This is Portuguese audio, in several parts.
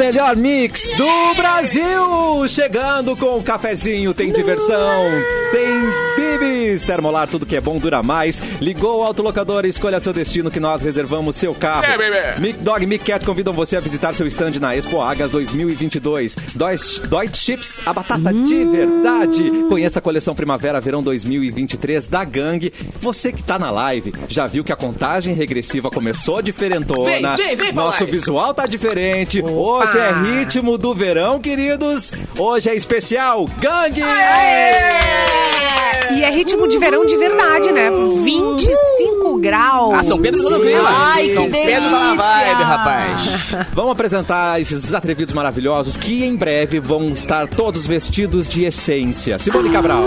melhor mix do Brasil! Chegando com o cafezinho, tem diversão, tem bibis, termolar, tudo que é bom dura mais. Ligou o autolocador, escolha seu destino que nós reservamos seu carro. É. Mic Dog Mic Cat convidam você a visitar seu stand na Expo Agas 2022. Deutsche, Deutsche Chips, a batata de verdade. Conheça a coleção Primavera-Verão 2023 da Gangue. Você que tá na live, já viu que a contagem regressiva começou diferentona. Vem, vem, vem Nosso live. visual tá diferente. Hoje é ritmo do verão, queridos. Hoje é especial Gangue! E é ritmo de verão de verdade, né? 25 graus. Ah, São Pedro na vibe. Ai, que São Pedro tá na delícia. vibe, rapaz. Vamos apresentar esses desatrevidos maravilhosos que em breve vão estar todos vestidos de essência. Simone Cabral.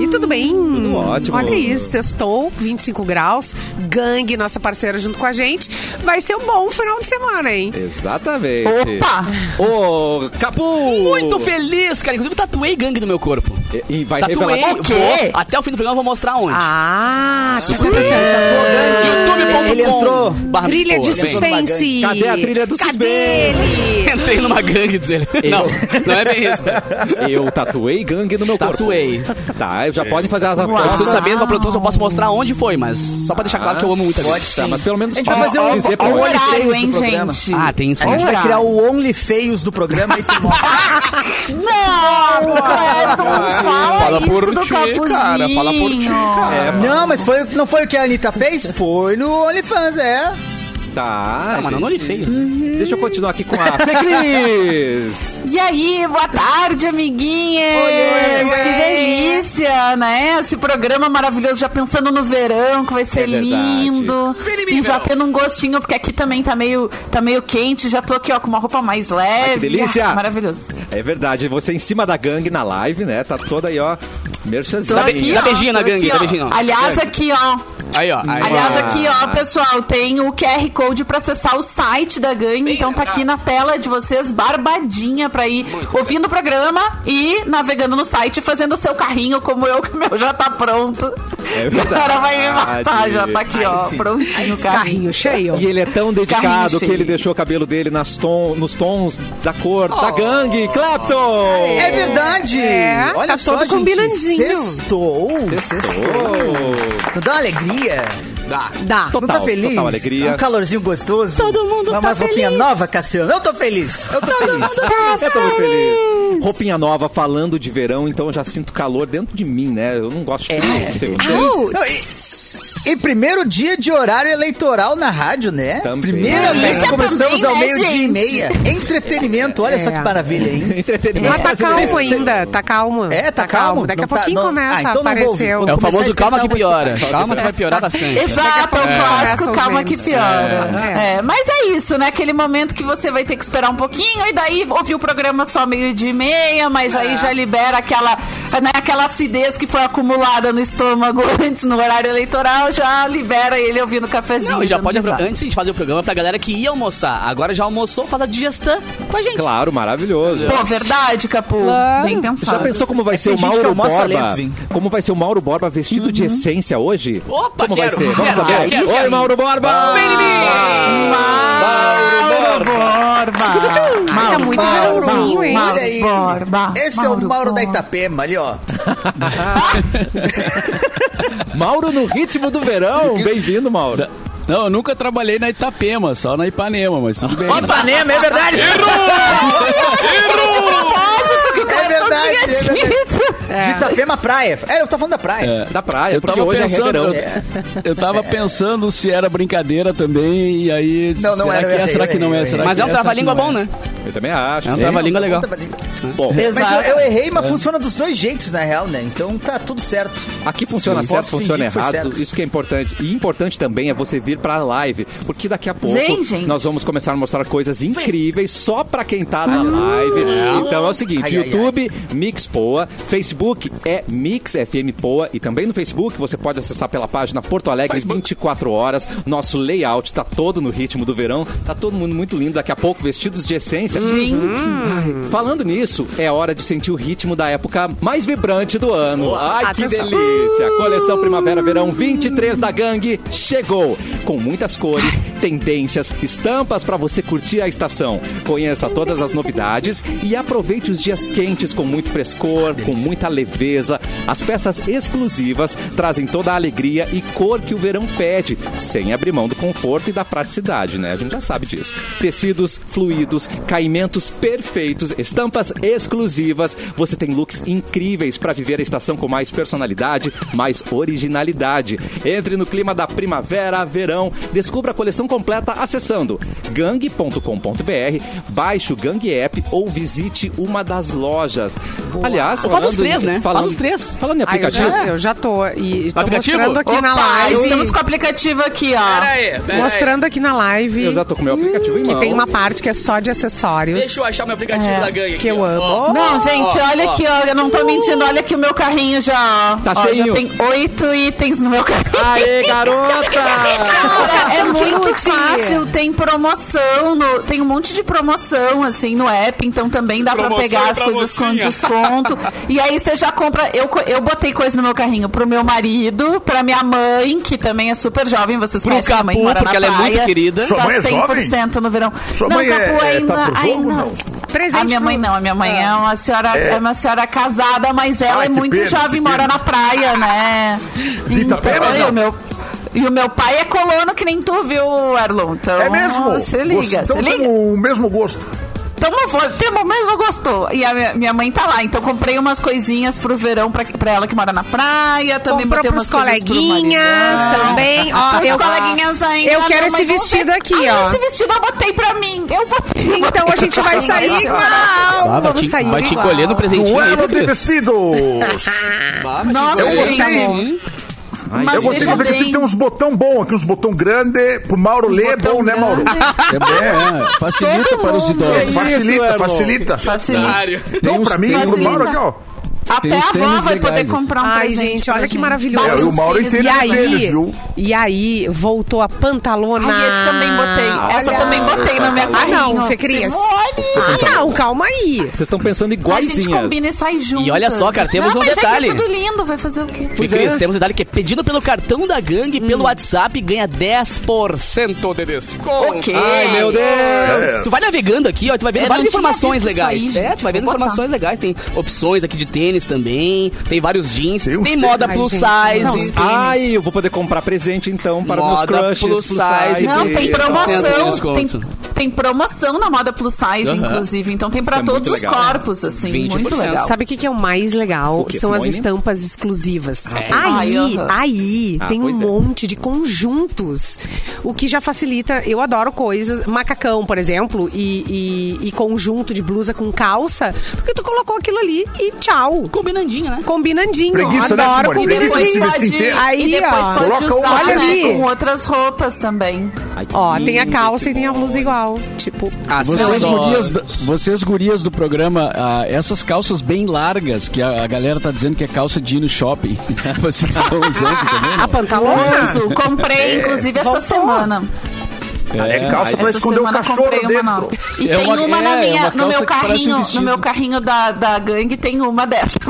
E tudo bem? Tudo ótimo. Olha isso, sextou, 25 graus. Gangue, nossa parceira, junto com a gente. Vai ser um bom final de semana, hein? Exatamente. Opa! Ô, Capu! Muito feliz, cara. Inclusive, tatuei gangue no meu corpo. E, e vai Tatuei. revelar... O quê? Até o fim do programa eu vou mostrar onde. Ah, youtube.com Ele entrou. barra trilha de suspense. Cadê a trilha do Cadê suspense? ele? Entrei numa gangue, diz ele. Não, não é bem isso. Eu tatuei gangue no meu corpo. Tatuei. Tá, já podem fazer as Eu apostas. preciso saber pra produção se eu posso mostrar onde foi, mas só pra deixar claro que eu amo muito a gangue. Tá, mas pelo menos A gente vai fazer um, dizer um Horário, hein, do gente? Ah, tem isso. A gente vai criar o Only Feios do programa e tu mostra. Não, Cleiton, fala, Fala isso por do ti, Capuzinho. Cara, fala por ti, cara. não, mas foi, não foi o que a Anitta fez? Foi no OnlyFans, é. Tá. Ah, mas não olhe feio. Deixa eu continuar aqui com a Fê Cris. E aí, boa tarde, amiguinhas! Que delícia, né? Esse programa maravilhoso, já pensando no verão, que vai ser É verdade. lindo. Piriri, E já tendo um gostinho, porque aqui também tá meio, tá meio quente, já tô aqui, ó, com uma roupa mais leve. delícia! Ah, maravilhoso. É verdade, você em cima da gangue na live, né? Tá toda aí, ó. Merchanzinho. Dá beijinho na gangue, dá beijinho. Aliás, aqui, ó. Aí, ó. Aí, Aliás, aqui, ó, pessoal, tem o QR Code pra acessar o site da gangue. Bem Então tá aqui na tela de vocês, barbadinha pra ir ouvindo o programa e navegando no site, fazendo o seu carrinho, como eu, que o meu já tá pronto. É O cara vai me matar, já tá aqui, ó, prontinho o carrinho. Carrinho cheio. E ele é tão dedicado que ele deixou o cabelo dele nas tom- nos tons da cor da gangue. Clapton! É verdade! É, Olha tá só, todo gente, combinandinho. Sextou, sextou. Não dá uma alegria? Dá. Dá. Não tá feliz? total alegria. Um calorzinho gostoso. Todo mundo Uma tá umas roupinha feliz. nova, Cassiano. Eu tô feliz. Eu tô feliz. Eu tô muito feliz. Roupinha nova, falando de verão, então eu já sinto calor dentro de mim, né? Eu não gosto de frio. não sei você. Au. Não, e, e primeiro dia de horário eleitoral na rádio, né? Também. Primeira vez que Delícia começamos também, ao né, meio-dia e meia. Entretenimento, olha só É. que maravilha, hein? Entretenimento. Mas tá calmo ainda, tá calmo. É, tá calmo? Daqui a Não tá- pouquinho não- começa Ah, então a não vou aparecer. ouvir. o- Quando É o famoso calma que eu vou piora. Calma que vai piorar bastante. Exato, é um clássico, calma que piora. É. É, mas é isso, né? Aquele momento que você vai ter que esperar um pouquinho e daí ouvir o programa só meio de meia, mas aí já libera aquela, né, aquela acidez que foi acumulada no estômago antes no horário eleitoral, já libera ele ouvindo o cafezinho. Não, já pode, risada. antes de fazer o programa, pra galera que ia almoçar. Agora já almoçou, faz a digestão com a gente. Claro, maravilhoso. Pô, verdade, Capu. Claro. Bem Já pensado. pensou como vai É ser o gente Mauro Borba? lento. Como vai ser o Mauro Borba vestido de essência hoje? Opa, como quero, vai ser? Vamos quero, saber. quero, Oi. Mauro Borba! Vem em mim! Mauro Borba. Tá muito verãozinho, hein? Mauro Olha Borba. Esse é o Mauro da Itapema, ali, ó. Mauro no ritmo do verão. Bem-vindo, Mauro. Não, eu nunca trabalhei na Itapema, só na Ipanema, mas tudo bem. Ó, Ipanema, é verdade. propósito que É verdade, tinha é dito. De Itapema Praia. É, eu tô falando da praia. É. Da praia, Eu porque tava hoje pensando, é verão. eu, eu tava pensando se era brincadeira também, e aí. Não, não será era, que é? Será que não é? Será Mas que é um trava-língua bom, né? Eu também acho. É um trava-língua legal. Bom, Mas Exato. eu, eu errei, mas funciona dos dois jeitos, na real, né? Então tá tudo certo. aqui funciona Sim, certo, funciona errado. certo. Isso que é importante. E importante também é você vir pra live, porque daqui a pouco Vem, nós vamos começar a mostrar coisas incríveis só pra quem tá na live. Então é o seguinte, Ai, ai, YouTube, Mix Poa, Facebook, é Mix FM Poa e também no Facebook você pode acessar pela página Porto Alegre 24 horas. Nosso layout tá todo no ritmo do verão, tá todo mundo muito lindo. Daqui a pouco vestidos de essência. Gente, Falando nisso, é hora de sentir o ritmo da época mais vibrante do ano. Ai, que Atenção. delícia! Coleção Primavera-Verão 23 da Gangue chegou. Com muitas cores, tendências, estampas para você curtir a estação. Conheça todas as novidades e aproveite os dias quentes com muito frescor, com muita leveza. As peças exclusivas trazem toda a alegria e cor que o verão pede, sem abrir mão do conforto e da praticidade, né? A gente já sabe disso. Tecidos fluidos, caimentos perfeitos, estampas exclusivas. Você tem looks incríveis para viver a estação com mais personalidade, mais originalidade. Entre no clima da primavera, verão. Descubra a coleção completa acessando gang.com.br, baixe o Gang App ou visite uma das lojas. Aliás, Ou faz os falando três, em- né? Falando, Faz os três. Falando em Ah, eu, aplicativo, já, eu já tô. E tô aplicativo? mostrando aqui na opa, live. estamos com o aplicativo aqui, ó. Pera aí, pera aí. Mostrando aqui na live. eu já tô com o meu aplicativo em Que mãos. tem uma parte que é só de acessórios. Deixa eu achar meu aplicativo É, da gangue que aqui, eu ó. amo. Ó. Não, gente, ó, olha ó. aqui, ó. Eu não tô mentindo. Olha aqui o meu carrinho já. Tá Ó, cheinho. Já tem oito itens no meu carrinho. Aê, garota! Cara, é muito fácil, tem promoção, no- tem um monte de promoção, assim, no app, então também dá pra Promoção pegar e as coisas com mocinha. desconto. e aí você já compra, eu, eu botei coisa no meu carrinho pro meu marido, pra minha mãe, que também é super jovem, vocês Pro conhecem a mãe, mora porque na ela é muito praia, querida. Sua Tá mãe é 100% no verão. Sua não, mãe é- Capu é- ainda, tá pro ai, jogo, não. não? Presente A minha mãe não, a minha mãe é, uma senhora, é. uma senhora casada, mas ela Ai, é muito pena, jovem, mora pena. na praia, né? De Itapema, e não? o meu e o meu pai é colono que nem tu, viu, Erlon? Então, É mesmo? Se liga, Gosto- então se liga. o mesmo gosto. Tamo, temos o mesmo gosto. E a minha, minha mãe tá lá, então comprei umas coisinhas pro verão pra, pra ela que mora na praia. Também Comprou botei pros umas coleguinhas maridão. também. Ó, Pros eu, coleguinhas ainda. eu quero não, esse mas vestido ver. aqui, Ai, ó. Esse vestido eu botei pra mim. Eu botei. eu Então botei a gente vai sair igual. Ah, Vamos te, sair vai te igual. colher no presentinho Duelo de vestidos. Te Nossa, gente. Presentinho. Mas eu gostei do aplicativo, tem uns botão bom aqui, uns botão grande. Pro Mauro ler é bom, né, Mauro? grande. É bom, é. Facilita Todo para os idosos. Facilita, irmão? facilita. Facilita. Otário. Não, pra mim e pro. Mauro aqui, ó. Até a avó vai poder comprar um Ai, presente gente, olha que maravilhoso. É, e o Mauro entende E de aí, viu? e aí, voltou a pantalona. Ai, esse também botei. Essa também botei na minha Ah, não, Fê Cris. Você olha. Ah, não, calma aí. Vocês estão pensando A gente combina e sai junto. E olha só, cara, temos não, um detalhe. É é tudo lindo, vai fazer o quê? Fih, Cris, temos um detalhe que é pedido pelo cartão da gangue, pelo WhatsApp, ganha 10% de desconto. Ok. Ai, meu Deus! É. Tu vai navegando aqui, ó, tu vai vendo Eu várias informações legais. aí, é, tu vai vendo informações legais. Tem opções aqui de tênis também, tem vários jeans, Tem tem, moda Ai, plus gente, size. não, tem- Ai, eu vou poder comprar presente então para Moda meus crushes. plus size. Não, tem 10% de promoção. Tem, tem promoção na moda plus size, inclusive. Então tem pra Isso é todos os legal. corpos, assim. 20%. Muito legal. Sabe o que, que é o mais legal? São as Simone? estampas exclusivas. Ai, Aí, aham. aí Ah, tem um é. monte de conjuntos. O que já facilita. Eu adoro coisas. Macacão, por exemplo, e, e- e conjunto de blusa com calça. Porque tu colocou aquilo ali e tchau. Combinandinho, né? Combinandinho. Preguiça, né, adoro? E Preguiça depois de se pode, vestir inteiro. Aí, e depois ó. pode Coloca usar Olha né, ali. com outras roupas também. Ai, Ó, tem a calça e tem a blusa igual. Tipo, Ah, Vocês só- gurias, vocês gurias do programa, ah, essas calças bem largas, que a, a galera tá dizendo que é calça de ir no shopping, vocês estão usando também? a não? pantalona. Uso, comprei, inclusive, essa voltou. semana. É calça pra esconder o cachorro uma dentro. E É tem uma- uma, é, na é minha, uma no meu um carrinho, no meu carrinho da, da gangue tem uma dessa.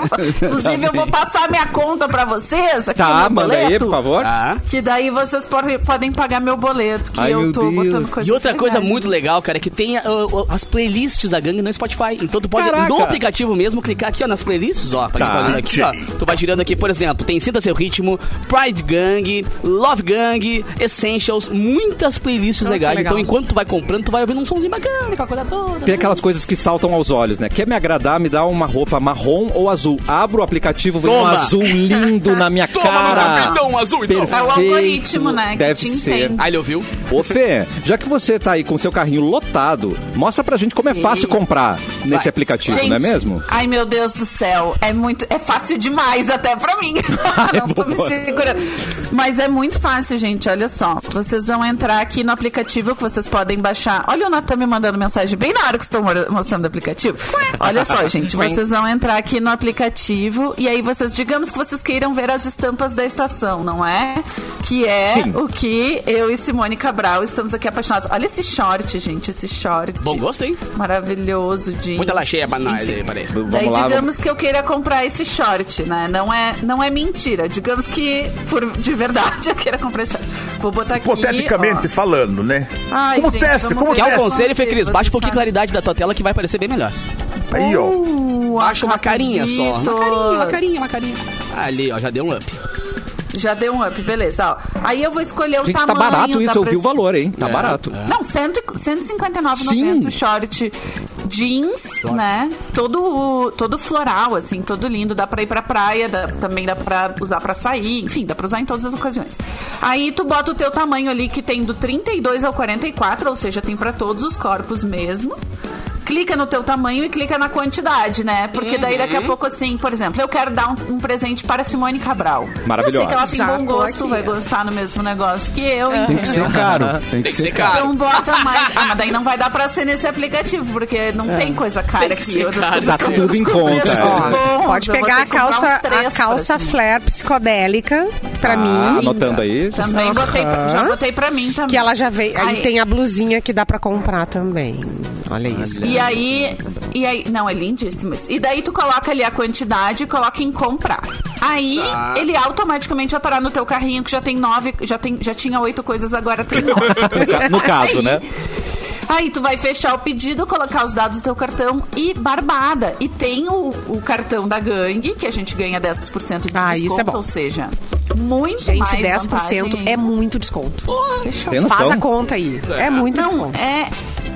Inclusive, eu vou passar minha conta pra vocês aqui Tá, no manda aí, boleto. por favor. Ah. Que daí vocês podem, podem pagar meu boleto, que Ai, eu tô Deus. botando coisas E outra coisa legais. muito legal, cara, é que tem ah, as playlists da gangue no Spotify. Então tu pode, Caraca. no aplicativo mesmo, clicar aqui, ó, nas playlists, ó. Pra Tá. tá aqui, ó. Tu vai girando aqui, por exemplo, tem Sinta Seu Ritmo, Pride Gang, Love Gang, Essentials, muitas playlists Ah, legais. que legal. Então enquanto tu vai comprando, tu vai ouvindo um somzinho bacana, aquela coisa toda. Tem aquelas coisas que saltam aos olhos, né? Quer me agradar, me dá uma roupa marrom ou azul. Abro o aplicativo, vem um Toma. azul lindo na minha Toma, cara. então, azul, então. Perfeito. É o algoritmo, né, que Deve ser. Ah, ele ouviu? Ô Fê, já que você tá aí com seu carrinho lotado, mostra pra gente como é fácil comprar. nesse aplicativo, não é Gente, mesmo? Ai, meu Deus do céu. É muito. É fácil demais até pra mim. Não tô me segurando. Mas é muito fácil, gente. Olha só. Vocês vão entrar aqui no aplicativo que vocês podem baixar. Olha o Natan me mandando mensagem bem na hora que estou mostrando o aplicativo. Olha só, gente. Vocês vão entrar aqui no aplicativo e aí vocês, digamos que vocês queiram ver as estampas da estação, não é? Que é Sim. o que eu e Simone Cabral estamos aqui apaixonados. Olha esse short, gente. Esse short. Bom gosto, hein? Maravilhoso de. Muita lacheia pra nós Enfim. aí, peraí. Vamos Daí lá. digamos que eu queira comprar esse short, né? Não é, não é mentira. Digamos que por de verdade eu queira comprar esse short. Vou botar aqui. Hipoteticamente falando, né? Ai, como gente, teste, como ver. Quer um teste. conselho, Fê Cris? Baixa um pouquinho a claridade da tua tela que vai parecer bem melhor. Aí, ó. Uh, Baixa uma carinha só. Uma carinha, uma carinha, uma carinha. Ali, ó, já deu um up. Já deu um up, beleza. Ó. Aí eu vou escolher o Gente, tá tamanho. barato dá isso, eu pra vi o valor, hein? Tá É, barato. é. Não, 100 e- 159,90 Sim. o short jeans, né? Todo, todo floral, assim, todo lindo. Dá pra ir pra praia, dá- também dá pra usar pra sair, enfim, dá pra usar em todas as ocasiões. Aí tu bota o teu tamanho ali, que tem do 32 ao 44, ou seja, tem pra todos os corpos mesmo. Clica no teu tamanho e clica na quantidade, né? Porque daí daqui a pouco, assim, por exemplo, eu quero dar um, um presente para Simone Cabral. Maravilhosa. Eu sei que ela tem Já bom gosto, aqui. vai gostar no mesmo negócio que eu, Tem que ser caro. Tem Tem que ser caro. Então bota mais. Ah, mas daí não vai dar pra ser nesse aplicativo, porque não tem coisa cara Tem que aqui. Tá são tudo em conta, é. bons. Pode pegar a calça, a calça flare psicodélica pra Ah, mim. anotando aí. Também botei, pra- já botei pra mim também. Que ela já veio. Aí Aí- tem a blusinha que dá pra comprar também. Olha isso. E aí, e aí, não, é lindíssimo. isso. E daí tu coloca ali a quantidade e coloca em comprar. Aí Tá. ele automaticamente vai parar no teu carrinho que já tem nove, já, tem, já tinha oito coisas, agora tem nove. No caso, Aí- né? Aí tu vai fechar o pedido, colocar os dados do teu cartão e barbada. E tem o, o cartão da gangue, que a gente ganha 10% de Ah, desconto, isso é bom. ou seja, muito Gente, mais 10% vantagem é muito desconto. Noção? Faz a conta aí. É muito Não, desconto. é.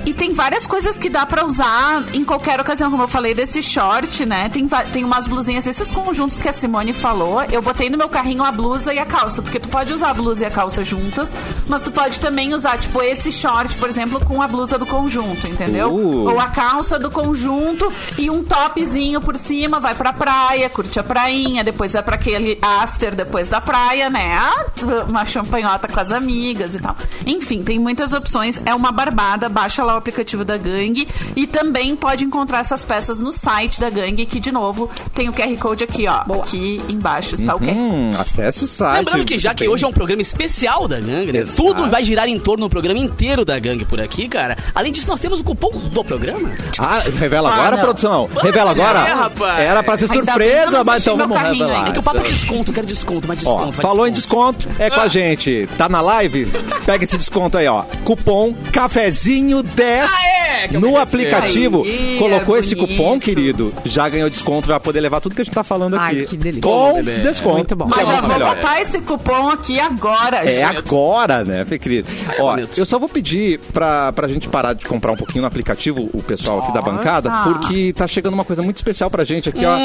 E tem várias coisas que dá pra usar em qualquer ocasião, como eu falei desse short, né? Tem, tem umas blusinhas, esses conjuntos que a Simone falou. Eu botei no meu carrinho a blusa e a calça, porque tu pode usar a blusa e a calça juntas, mas tu pode também usar, tipo, esse short, por exemplo, com a blusa do conjunto, entendeu? Uh. Ou a calça do conjunto e um topzinho por cima, vai pra praia, curte a prainha, depois vai pra aquele after depois da praia, né? Ah, Uma champanhota com as amigas e tal. Enfim, tem muitas opções. É uma barbada, baixa lá o aplicativo da Gangue e também pode encontrar essas peças no site da Gangue, que de novo tem o QR Code aqui, ó. Aqui embaixo está o QR acesse o site. Lembrando que já que hoje é um programa especial da Gangue, né? Tudo vai girar em torno do programa inteiro da Gangue por aqui, cara. Além disso, nós temos o cupom do programa. Ah, revela Ah, agora, não. produção? Vamos Revela olhar, agora? é, rapaz. Era pra ser surpresa, mas então vamos revelar. É que o papo é desconto, eu quero desconto, mais Ó, desconto. mais falou em desconto, é com a gente. Tá na live? Pega esse desconto aí, ó. Cupom cafezinho 10 Ah, é, no aplicativo. Aí, Colocou é esse cupom, querido, já ganhou desconto, vai poder levar tudo que a gente tá falando Ai, aqui. que delícia. Com desconto. Muito bom. Mas Então, já vou melhor. botar esse cupom aqui agora. É gente. agora, né, Fê querido? Ai, é Ó, eu só vou pedir pra, pra gente parar de comprar um pouquinho no aplicativo, o pessoal aqui da bancada, tá. porque tá chegando uma coisa muito especial pra gente aqui, ó.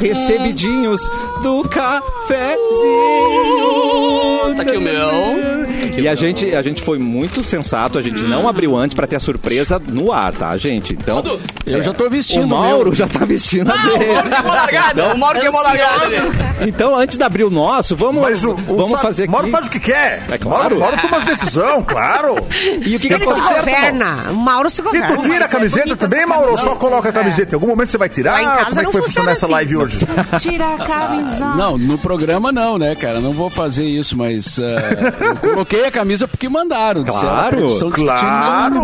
Recebidinhos do cafezinho. Tá aqui o meu. E a gente, a gente foi muito sensato, a gente não abriu antes pra ter a surpresa no ar, tá, gente? Então, Tudo. Eu já tô vestindo o o Mauro meu. já tá vestindo a Ah, o dele. Mauro queimou a largada. O Mauro queimou a largada. dele. Então, antes de abrir o nosso, vamos, Mas o, o vamos Sa- fazer aqui. Mauro faz o que quer. É claro. Mauro, Mauro toma as decisão, claro. E o que, que Ele se aconteceu? governa. O Mauro se E governa. tu tira a é camiseta também, Mauro? Ou só coloca a camiseta? Em algum momento você vai tirar? Lá em casa Como é não que foi funciona funcionar essa assim. live hoje? Tira a camisa. Não, no programa não, né, cara? Não vou fazer isso, mas eh, eu coloquei a camisa porque mandaram. disseram, Claro,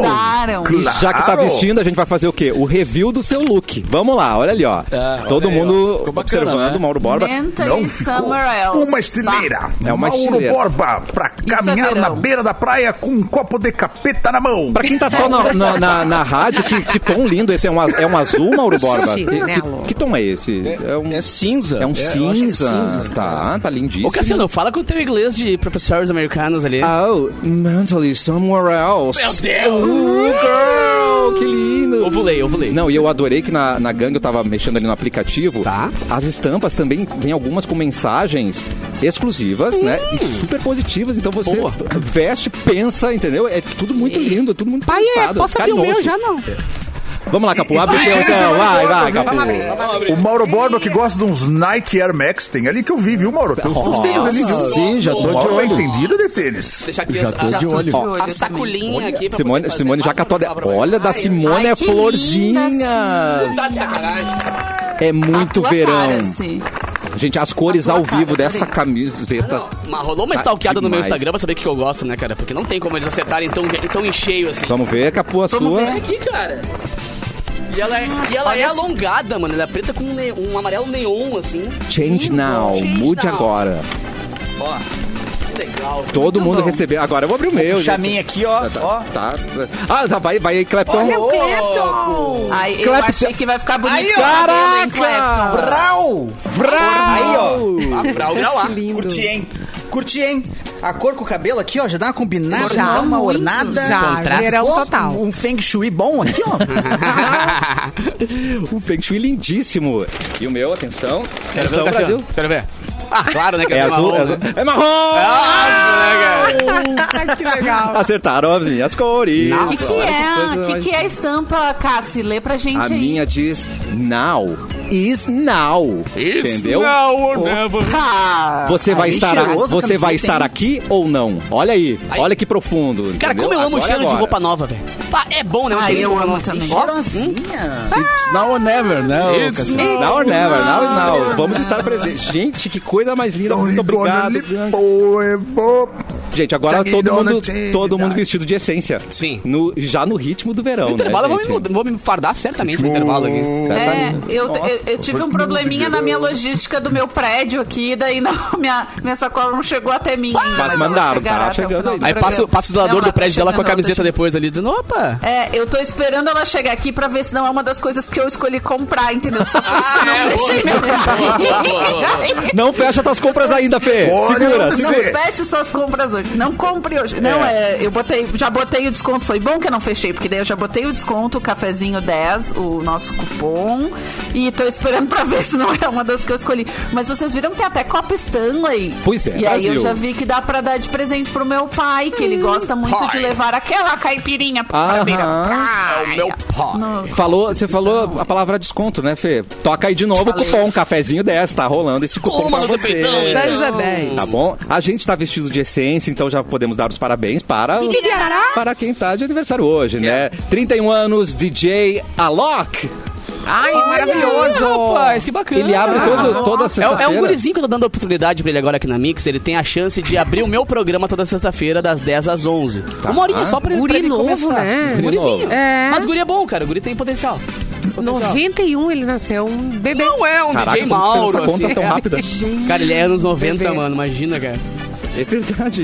Claro. E já que tá vestindo, a gente vai fazer o quê? O review do seu look. Vamos lá, olha ali, ó. É, Todo aí, mundo ó. Ficou bacana, observando né? o Mauro Borba. Mentally Não ficou somewhere else. uma estileira. É uma Mauro estileira. Borba pra caminhar é na beira da praia com um copo de capeta na mão. Pra quem tá só na, na, na- na rádio, que, que tom lindo esse. É um, é um azul, Mauro Borba? Que, que, que tom é esse? É um, É cinza. é um é cinza. cinza. Tá, tá lindíssimo. Ô, Cassiano, fala com o teu inglês de professores americanos ali. Oh, mentally somewhere else. Meu Deus! Girl, que lindo. Ovulei, ovulei. Não, e eu adorei que na, na gangue eu tava mexendo ali no aplicativo. Tá. As estampas também vem algumas com mensagens exclusivas, né? E super positivas. Então você Boa. veste, pensa, entendeu? É tudo muito lindo, tudo muito Pai, é, pensado, posso abrir o meu já não? Vamos lá, Capu, abre o seu então. Vai, vai, Capu. Vamos abrir, vamos abrir. O Mauro Borba que gosta de uns Nike Air Max, tem ali que eu vi, viu, Mauro? Tem uns teus tênis ali, viu? Sim, já tô O de Mauro é olho. entendido de tênis. Deixa aqui Já a- tô de olho. a sacolinha aqui pra Simone, Simone já catou. Olha, da Simone é florzinha. Tá de sacanagem. É muito verão. cara, assim. Gente, as cores ao vivo cara, dessa peraí. camiseta. Mas rolou uma Tá stalkeada no meu. Instagram pra saber o que eu gosto, né, cara? Porque não tem como eles acertarem tão, tão em cheio assim. Vamos ver, Capu, a Vamos sua. ver aqui, cara. E ela é, e ela é alongada, mano. Ela é preta com ne- um amarelo neon, assim. Change now, Change mude now. agora. Legal. Todo mundo bom. recebeu. Agora eu vou abrir o meu. Puxar a gente. minha aqui, ó. ó. Tá. Ah, tá, vai, vai, Clepton. Olha o Clapton! Ai, eu Clapton. achei que vai ficar bonito. Aí, Caraca! Clapton? Brau! Aí, ó. Grau lá. Curti, hein? Curti, hein? A cor com o cabelo aqui, ó, já dá uma combinada, Já, dá uma ornada. Já, Contraste. verão total. Um, feng shui bom aqui, ó. um Feng Shui lindíssimo. E o meu, atenção. Quero ver Atenção, o Cassiano. Brasil. Quero ver. Ah, claro, né? Que É azul, é marrom, azul. né? É marrom! Ah, que legal. Acertaram as minhas cores. O que, que é? O que, que é a estampa, Cassi? Lê pra gente A aí. minha diz now is now. entendeu? Now or never. Ah, Você vai estar, cheiroso você vai estar aqui ou não? Olha aí, Aí. olha que profundo. Cara, entendeu? como eu amo o Agora é cheiro de agora. roupa nova, velho. É bom, né? De eu roupa amo também. Cheirosinha. It's now or never, né? ô, It's Cassiano? Now or never, now is now. Vamos estar presentes. Gente, que coisa mais linda. Muito obrigado. Gente, agora todo mundo, todo mundo vestido de essência. Sim. No, já no ritmo do verão, No intervalo eu né, vou me, gente? vou me fardar certamente no intervalo aqui. É, eu, Nossa, eu, eu tive um probleminha na minha logística do meu prédio aqui, daí não, minha, minha sacola não chegou até mim. ainda, mas ela mandaram, tá chegando aí. do Aí passa, passa o zelador do tá prédio dela com a tá camiseta depois ali, dizendo, opa. É, eu tô esperando ela chegar aqui pra ver se não é uma das coisas que eu escolhi comprar, entendeu? Só por isso que eu não Ah, é, fechei meu. Não fecha tuas compras ainda, Fê. Segura, segura. Não feche suas compras hoje. Não compre hoje. Não, é, eu botei, já botei o desconto. Foi bom que eu não fechei, porque daí eu já botei o desconto, o cafezinho 10, o nosso cupom. E tô esperando pra ver se não é uma das que eu escolhi. Mas vocês viram que tem até Copa Stanley. Pois é, E aí Brasil. eu já vi que dá pra dar de presente pro meu pai, que ele gosta muito pai. de levar aquela caipirinha pra É o meu pó. No- Falou, você falou a palavra desconto, né, Fê? Toca aí de novo o Falei. cupom, cafezinho 10, tá rolando esse cupom Toma pra você. peitão, então. 10 a 10. Tá bom? A gente tá vestido de essência, então já podemos dar os parabéns para, para quem tá de aniversário hoje, né? 31 anos, DJ Alok. Ai, maravilhoso. Rapaz, que bacana. Ele abre todo, toda É, é sexta-feira. um gurizinho que eu tô dando oportunidade pra ele agora aqui na Mix. Ele tem a chance de abrir o meu programa toda sexta-feira, das 10 às 11. Uma horinha só pra, Guri pra ele novo, começar. né? Guri Gurizinho. novo. É. Mas guri é bom, cara. O guri tem potencial. Potencial. 91 ele nasceu, um bebê. Não é um Caraca, DJ Mauro. essa conta assim, tão é. rápida? Cara, ele é anos 90, Bebê. mano. Imagina, cara. É verdade.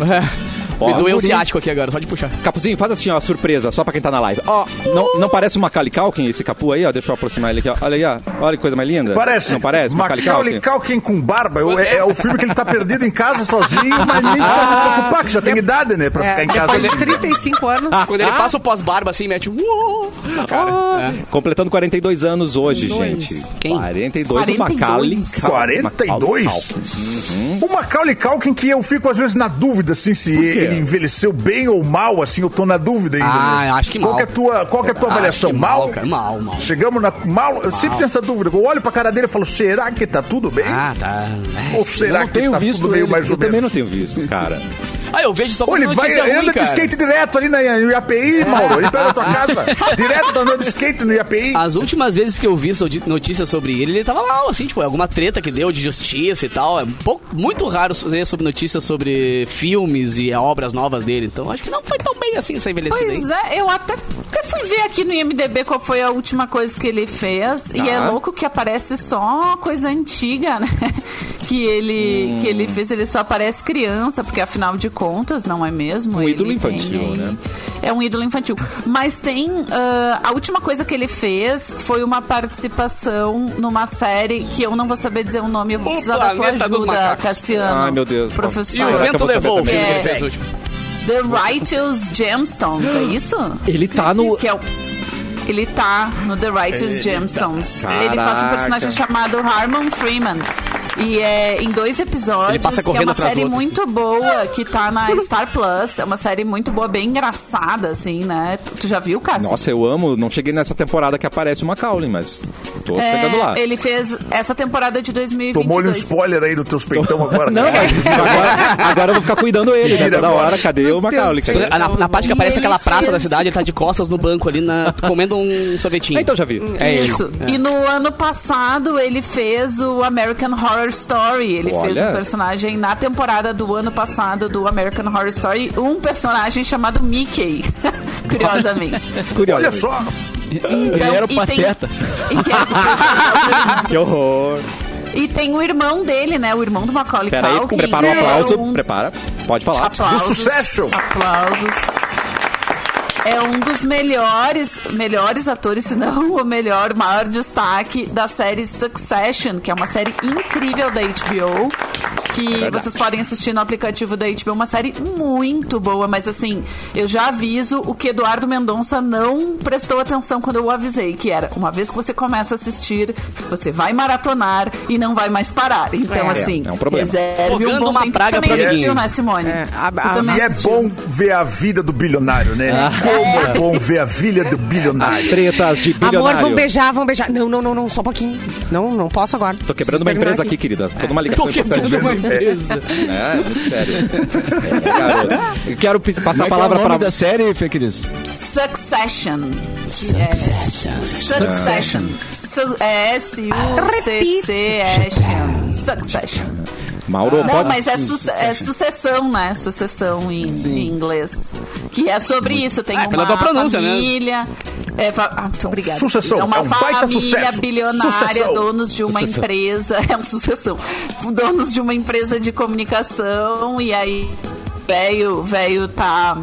Me doeu o ciático aqui agora, só de puxar. Capuzinho, faz assim, ó, surpresa, só pra quem tá na live. Ó, não, não parece uma Macaulay Culkin esse capu aí, ó? Deixa eu aproximar ele aqui, ó. Olha aí, ó. Olha que coisa mais linda. Parece. Não parece? Macaulay Culkin? Culkin com barba. Eu- É, é o filme que ele tá perdido em casa sozinho, mas nem precisa se preocupar, que já tem idade, né? Pra É, ficar em casa. depois de sozinho. 35 anos. Quando ele passa o pós-barba assim, mete um. Uou! Cara, é. Completando 42 anos hoje, Dois. gente. Quem? 42, o 42. Macaulay Culkin. 42? Macaulay O Macaulay Culkin que eu fico às vezes na dúvida, assim, se ele envelheceu bem ou mal, assim, eu tô na dúvida ainda. Ah, né? acho que qual mal. Que é a tua, qual que é a tua avaliação? mal? mal, cara, mal, mal. Chegamos na mal, eu sempre tenho essa dúvida. Eu olho pra cara dele e falo, será que tá tudo bem? Ah, tá. ou será não que tá tudo meio mais ou Eu também não menos? tenho visto, cara. Ah, eu vejo só ele vai, ele ruim, anda de skate direto ali na no IAPI, Mauro. Ele pega a tua casa. direto tá andando de skate no IAPI. As últimas vezes que eu vi so- notícias sobre ele, ele tava mal, assim, tipo, alguma treta que deu de justiça e tal. É um pouco, muito raro ver sobre notícias sobre filmes e obras novas dele. Então, acho que não foi tão bem assim essa envelhecida. Pois é, eu até, até fui ver aqui no IMDB qual foi a última coisa que ele fez. E é Tá. louco que aparece só coisa antiga, né? Que ele, que ele fez. Ele só aparece criança, porque afinal de contas, não é mesmo? Um Ele ídolo tem infantil, aí- né? É um ídolo infantil. Mas tem. ah, a última coisa que ele fez foi uma participação numa série que eu não vou saber dizer o nome, eu vou O precisar da tua ajuda. Cassiano. Ai, meu Deus. E Professor. o Caraca, eu vento levou o filme É. último. The Righteous Gemstones, é isso? Ele tá no... Que é o- Ele tá no The Righteous Gemstones. Ele faz um personagem chamado Harmon Freeman. E é em dois episódios. Ele passa que é uma série outro, muito boa que tá na Star Plus. É uma série muito boa, bem engraçada, assim, né? Tu já viu, Cássio? Nossa, eu amo. Não cheguei nessa temporada que aparece o Macaulay, mas tô É, chegando lá. Ele fez essa temporada de 2022. Tomou-lhe um spoiler aí dos teus peitão agora. Não, agora, agora eu vou ficar cuidando ele, né? Toda hora. Cadê o Macaulay? Cadê? Na, na parte que aparece aquela praça fez- da cidade, ele tá de costas no banco ali, na, comendo um sorvetinho. Ah, então já vi. É ele. Isso. E no ano passado ele fez o American Horror Story. Ele Olha. fez um personagem na temporada do ano passado do American Horror Story, um personagem chamado Mickey. Curiosamente. Curioso. Olha só. Ele era o e tem- pateta. tem- Que horror. E tem o irmão dele, né? O irmão do Macaulay Pera Culkin. prepara um que é aplauso. um- Prepara. Pode falar. Aplausos. Do Succession. Aplausos. É um dos melhores, melhores atores, se não o melhor, maior destaque da série Succession, que é uma série incrível da HBO, que verdade. vocês podem assistir no aplicativo da HBO, uma série muito boa, mas assim, eu já aviso o que Eduardo Mendonça não prestou atenção quando eu o avisei, que era, uma vez que você começa a assistir, você vai maratonar e não vai mais parar. Então, É, assim, é um problema. reserve um bom uma tempo. Tu praga também assistiu, né, Simone? É, a- Tu a- também E é assistiu. bom ver a vida do bilionário, né? Como é bom ver a filha do bilionário. Tretas de bilionário. Amor, vão beijar, vão beijar. Não, não, não, não, só um pouquinho. Não, não posso agora. Tô quebrando uma Preciso terminar empresa aqui, querida. Toda uma ligação Tô empresa. É, muito sério. É. Eu quero passar Como a é que é o palavra nome pra... da série, Fê Cris? Succession. Succession. Succession. Su é. Mauro, Não, pode... mas é, su é sucessão, né? Sucessão em, em inglês. Que é sobre isso. Tem Ah, é uma pronúncia, né? família. É, fa- ah, muito obrigada. Sucessão, É uma é um família bilionária, Sucessão. donos de uma empresa. É uma sucessão. Donos de uma empresa de comunicação. E aí, velho, velho tá.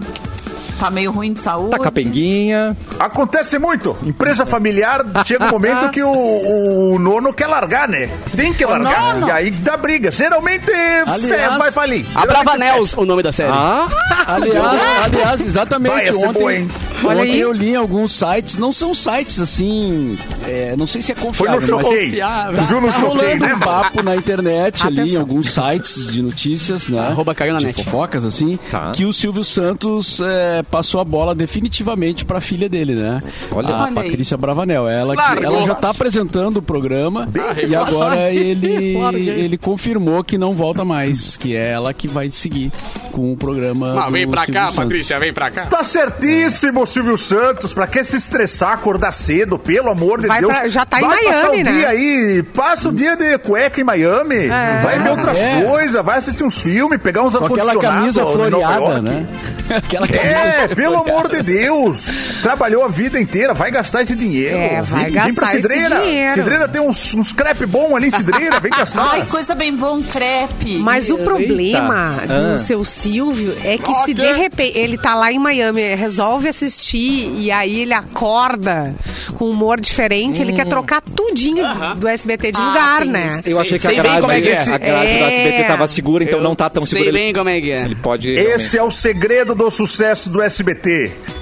Tá meio ruim de saúde. Tá capenguinha. Acontece muito. Empresa familiar, chega um momento que o, o nono quer largar, né? Tem que largar. E aí dá briga. Geralmente Aliás, fé, vai falir. A Bravanels, o nome da série. Ah, Aliás, aliás, exatamente. Vai, é ontem, boa? Olha ontem aí. eu li em alguns sites, não são sites assim, é, não sei se é Foi confiável. no mas choquei. Tu viu no Tá choquei, rolando né? um papo na internet ali, em alguns sites de notícias, né? Arroba caiu na de net. fofocas, assim, Tá. que o Silvio Santos é, passou a bola definitivamente pra filha dele, né? Olha. a. Patrícia Bravanel. Ela, que- ela já tá apresentando o programa e agora ele, ele confirmou que não volta mais, que é ela que vai seguir com o programa. Ah, vem pra Silvio cá, Santos. Patrícia, vem pra cá. Tá certíssimo, Silvio Santos. Pra que se estressar, acordar cedo? Pelo amor de Vai Deus. pra- já tá em vai passar Miami, o né? dia aí. Passa o dia de cueca em Miami. Vai ver outras É. coisas. Vai assistir uns filmes, pegar uns Com aquela ar-condicionados camisa floreada, né? aquela camisa É, pelo floreada. amor de Deus. Trabalhou a vida inteira, vai gastar esse dinheiro. É, vai vem, gastar vem pra esse Cidreira. dinheiro. Cidreira tem uns, uns crepe bom ali em Cidreira, vem gastar. Ai, coisa bem bom, crepe. Mas o problema Eita. do Ah. seu Silvio é que se de repente ele tá lá em Miami, resolve assistir e aí ele acorda com um humor diferente, ele quer trocar tudinho do SBT de Ah, lugar, né? eu achei que a sei grade, é é. a grade do É. SBT tava segura, então não tá tão Sei segura. bem Ele, como é que é. ele pode... Esse é o segredo do sucesso do SBT.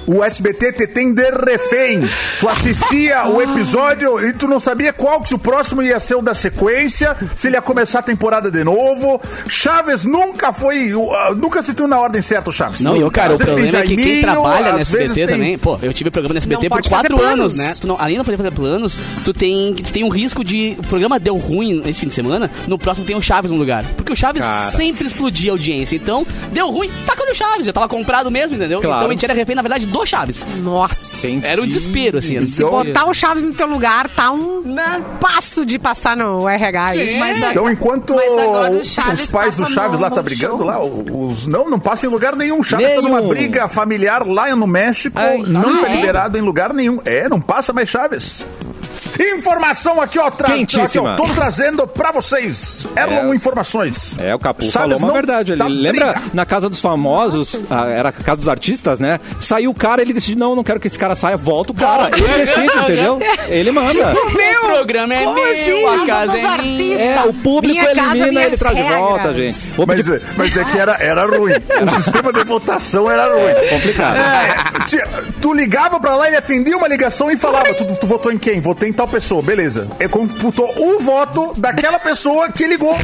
O SBT te tem de refém. Tu assistia o episódio e tu não sabia qual que se o próximo ia ser o da sequência, se ele ia começar a temporada de novo. Chaves nunca foi, uh, nunca se tu na ordem certa, o Chaves. Não, eu, cara, Às o problema é que quem trabalha no SBT tem- também, pô, eu tive programa no SBT Não por quatro anos, né? Tu não, além de não poder fazer planos, tu tem, tu tem um risco de. O programa deu ruim esse fim de semana, no próximo tem o Chaves no lugar. Porque o Chaves Cara. sempre explodia a audiência. Então, deu ruim, taca no Chaves. Já tava comprado mesmo, entendeu? Claro. Então a gente era refém, na verdade, do Chaves. Nossa. Entendi. Era um desespero, assim. Era um Se desespero. botar o Chaves no teu lugar, tá um Né? passo de passar no RH. Sim. isso. Mas a- Então, enquanto Mas agora o os Chaves pais do passa Chaves no lá tá brigando lá, os não, não passa em lugar nenhum. Chaves tá Nenhum. numa briga familiar lá no México, não ah, tá é? liberado em lugar nenhum. É, não passa mais Chaves. Informação aqui, ó, tra aqui, ó, tô trazendo pra vocês. Erlon É. Informações. É, o Capu Chaves falou uma não verdade. Ele dá lembra briga. na Casa dos Famosos, ah, era a Casa dos Artistas, né? Saiu o cara, ele decidiu, não, não quero que esse cara saia, volta o cara. Ele decide, entendeu? Ele manda. O programa é meu, assim? a Casa casa é minha. É, o público Minha casa, elimina, minhas ele traz de regras. volta, gente. Mas, é- mas é que era, era ruim. O sistema de votação era ruim. Complicado. É, tia, tu ligava pra lá, ele atendia uma ligação e falava: tu, tu votou em quem? Votei em tal pessoa, beleza. Ele computou o voto daquela pessoa que ligou.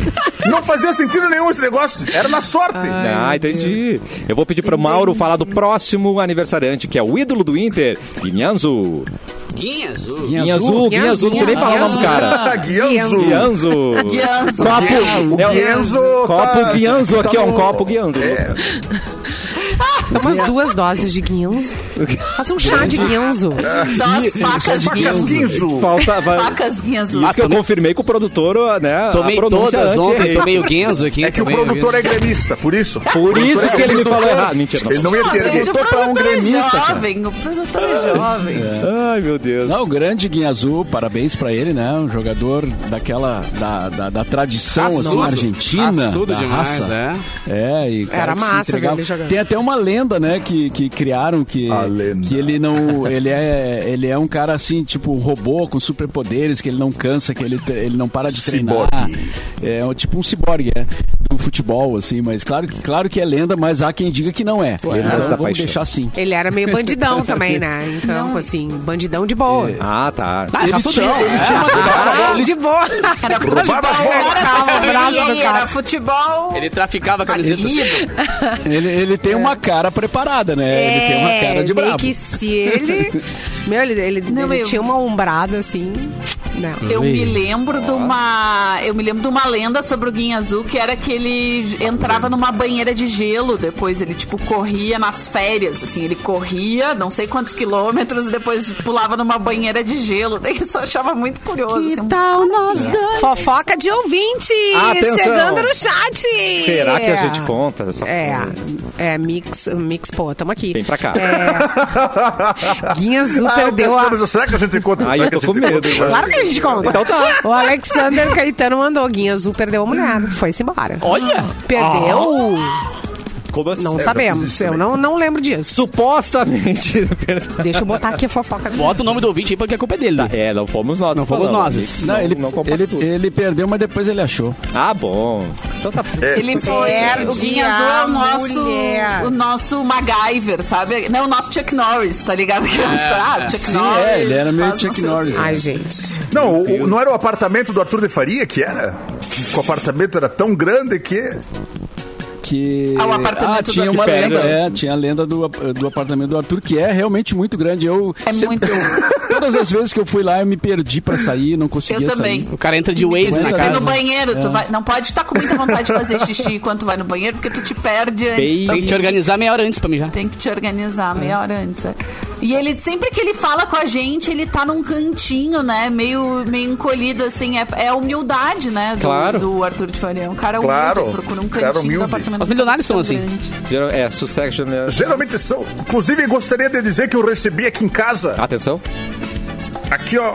Não fazia sentido nenhum esse negócio. Era na sorte. Ah, entendi. Eu vou pedir pro Mauro falar do próximo aniversariante, que é o ídolo do Inter, Guinhanzo. Guinha azul. Guinha Azul, Guinha Azul, não sei nem falar o nome do cara. Guianzo. Guianzo. Guianzo. Copo, O é Guianzo Copo tá- Guianzo aqui, tá ó, um no- copo Guianzo. Toma umas duas doses de guinzo. Faça um chá de guinzo. São as facas. Guinzo. Falta, vai- Facas Guianzo. Isso que eu confirmei com o produtor, né? Tomei todas ontem, tomei o Guenzo aqui. É que o produtor é gremista, por isso. Por isso que ele me falou errado. Mentira, não. Ele não ia ter. Botou pra um produtor é gremista, jovem. O produtor é jovem. Ai, meu Deus. Não, o grande Guinha Azul, parabéns pra ele, né? Um jogador daquela, da, da, da tradição, assim, argentina. Raçudo da demais, raça. é. É, e cara Era massa ele. Tem até uma lenda, né, que, que criaram que, que ele não, ele é, ele é um cara assim, tipo robô com superpoderes, que ele não cansa, que ele, ele não para de treinar. Ciborgue. É um- tipo um ciborgue, é, do futebol, assim, mas claro, que- claro que é lenda, mas há quem diga que não é. Lendas Então, da vamos paixão. deixar assim. Ele era meio bandidão também, né? Em campo, assim. Bandidão de boa. Ah, tá. Ah, Ele tinha- ele é. tinha uma Ah, de boa. Era Roubava futebol, as bolas. era era futebol. Ele traficava camisetas. Ele, ele tem uma cara preparada, né? ele tem uma cara de É. meio brabo. que se ele... Meu, ele, ele, Não, ele eu- tinha uma umbrada, assim... Não. Eu me lembro de uma. Eu me lembro de uma lenda sobre o Guinha Azul que era que ele entrava numa banheira de gelo. Depois ele, tipo, corria nas férias. Assim, ele corria não sei quantos quilômetros e depois pulava numa banheira de gelo. Daí eu achava muito curioso. assim, um- tal nós dois? Fofoca de ouvinte! Atenção. Chegando no chat! Será que a gente conta? essa É, é mix, mix, pô, tamo aqui. Vem pra cá. É, Guinha Azul Ah, perdeu a... Cassiano, Será que a gente conta? Ai, eu tô que a com gente medo. Claro que a gente conta. Então tá. O Alexander Caetano mandou. Guinha Azul perdeu a mulher. Foi-se embora. Olha! Perdeu? Como assim? Não sabemos. Eu não, não lembro disso. Supostamente. Deixa eu botar aqui a fofoca. Bota o nome do ouvinte aí porque a culpa é dele. né? É, não fomos nós. Não fomos falamos. nós. Não, Não, ele, não ele, ele perdeu, mas depois ele achou. Ah, bom. Então tá. Ele foi. Perde o Guinha Azul é o nosso. mulher. O nosso MacGyver, sabe? Não, o nosso Chuck Norris, tá ligado? ah, Chuck Sim, Norris. é, ele era meio Chuck Norris. quê. Ai, gente. Não, o- o- não era o apartamento do Arthur de Faria que era? Que o apartamento era tão grande que. Que... Ah, o apartamento do tinha uma Pega. lenda, é, tinha a lenda do, do apartamento do Arthur, que é realmente muito grande. Eu É muito. eu- todas as vezes que eu fui lá, eu me perdi pra sair, não conseguia Eu também. sair. O cara entra de Waze na Vai Vai casa. no banheiro, tu vai, não pode estar com muita vontade de fazer xixi enquanto vai no banheiro, porque tu te perde antes. Bem- Tem que te organizar meia hora antes pra mijar. Tem que te organizar meia hora antes. é. E ele, sempre que ele fala com a gente, ele tá num cantinho, né? Meio, meio encolhido, assim. É, é a humildade, né? Do, Claro. do Arthur de Faria. Um cara humilde, Claro. ele procura um cantinho humilde. do apartamento. Os milionários são assim. Geral- É, sucesso. né? Geralmente são. Inclusive, gostaria de dizer que eu recebi aqui em casa. Atenção. Aqui, ó.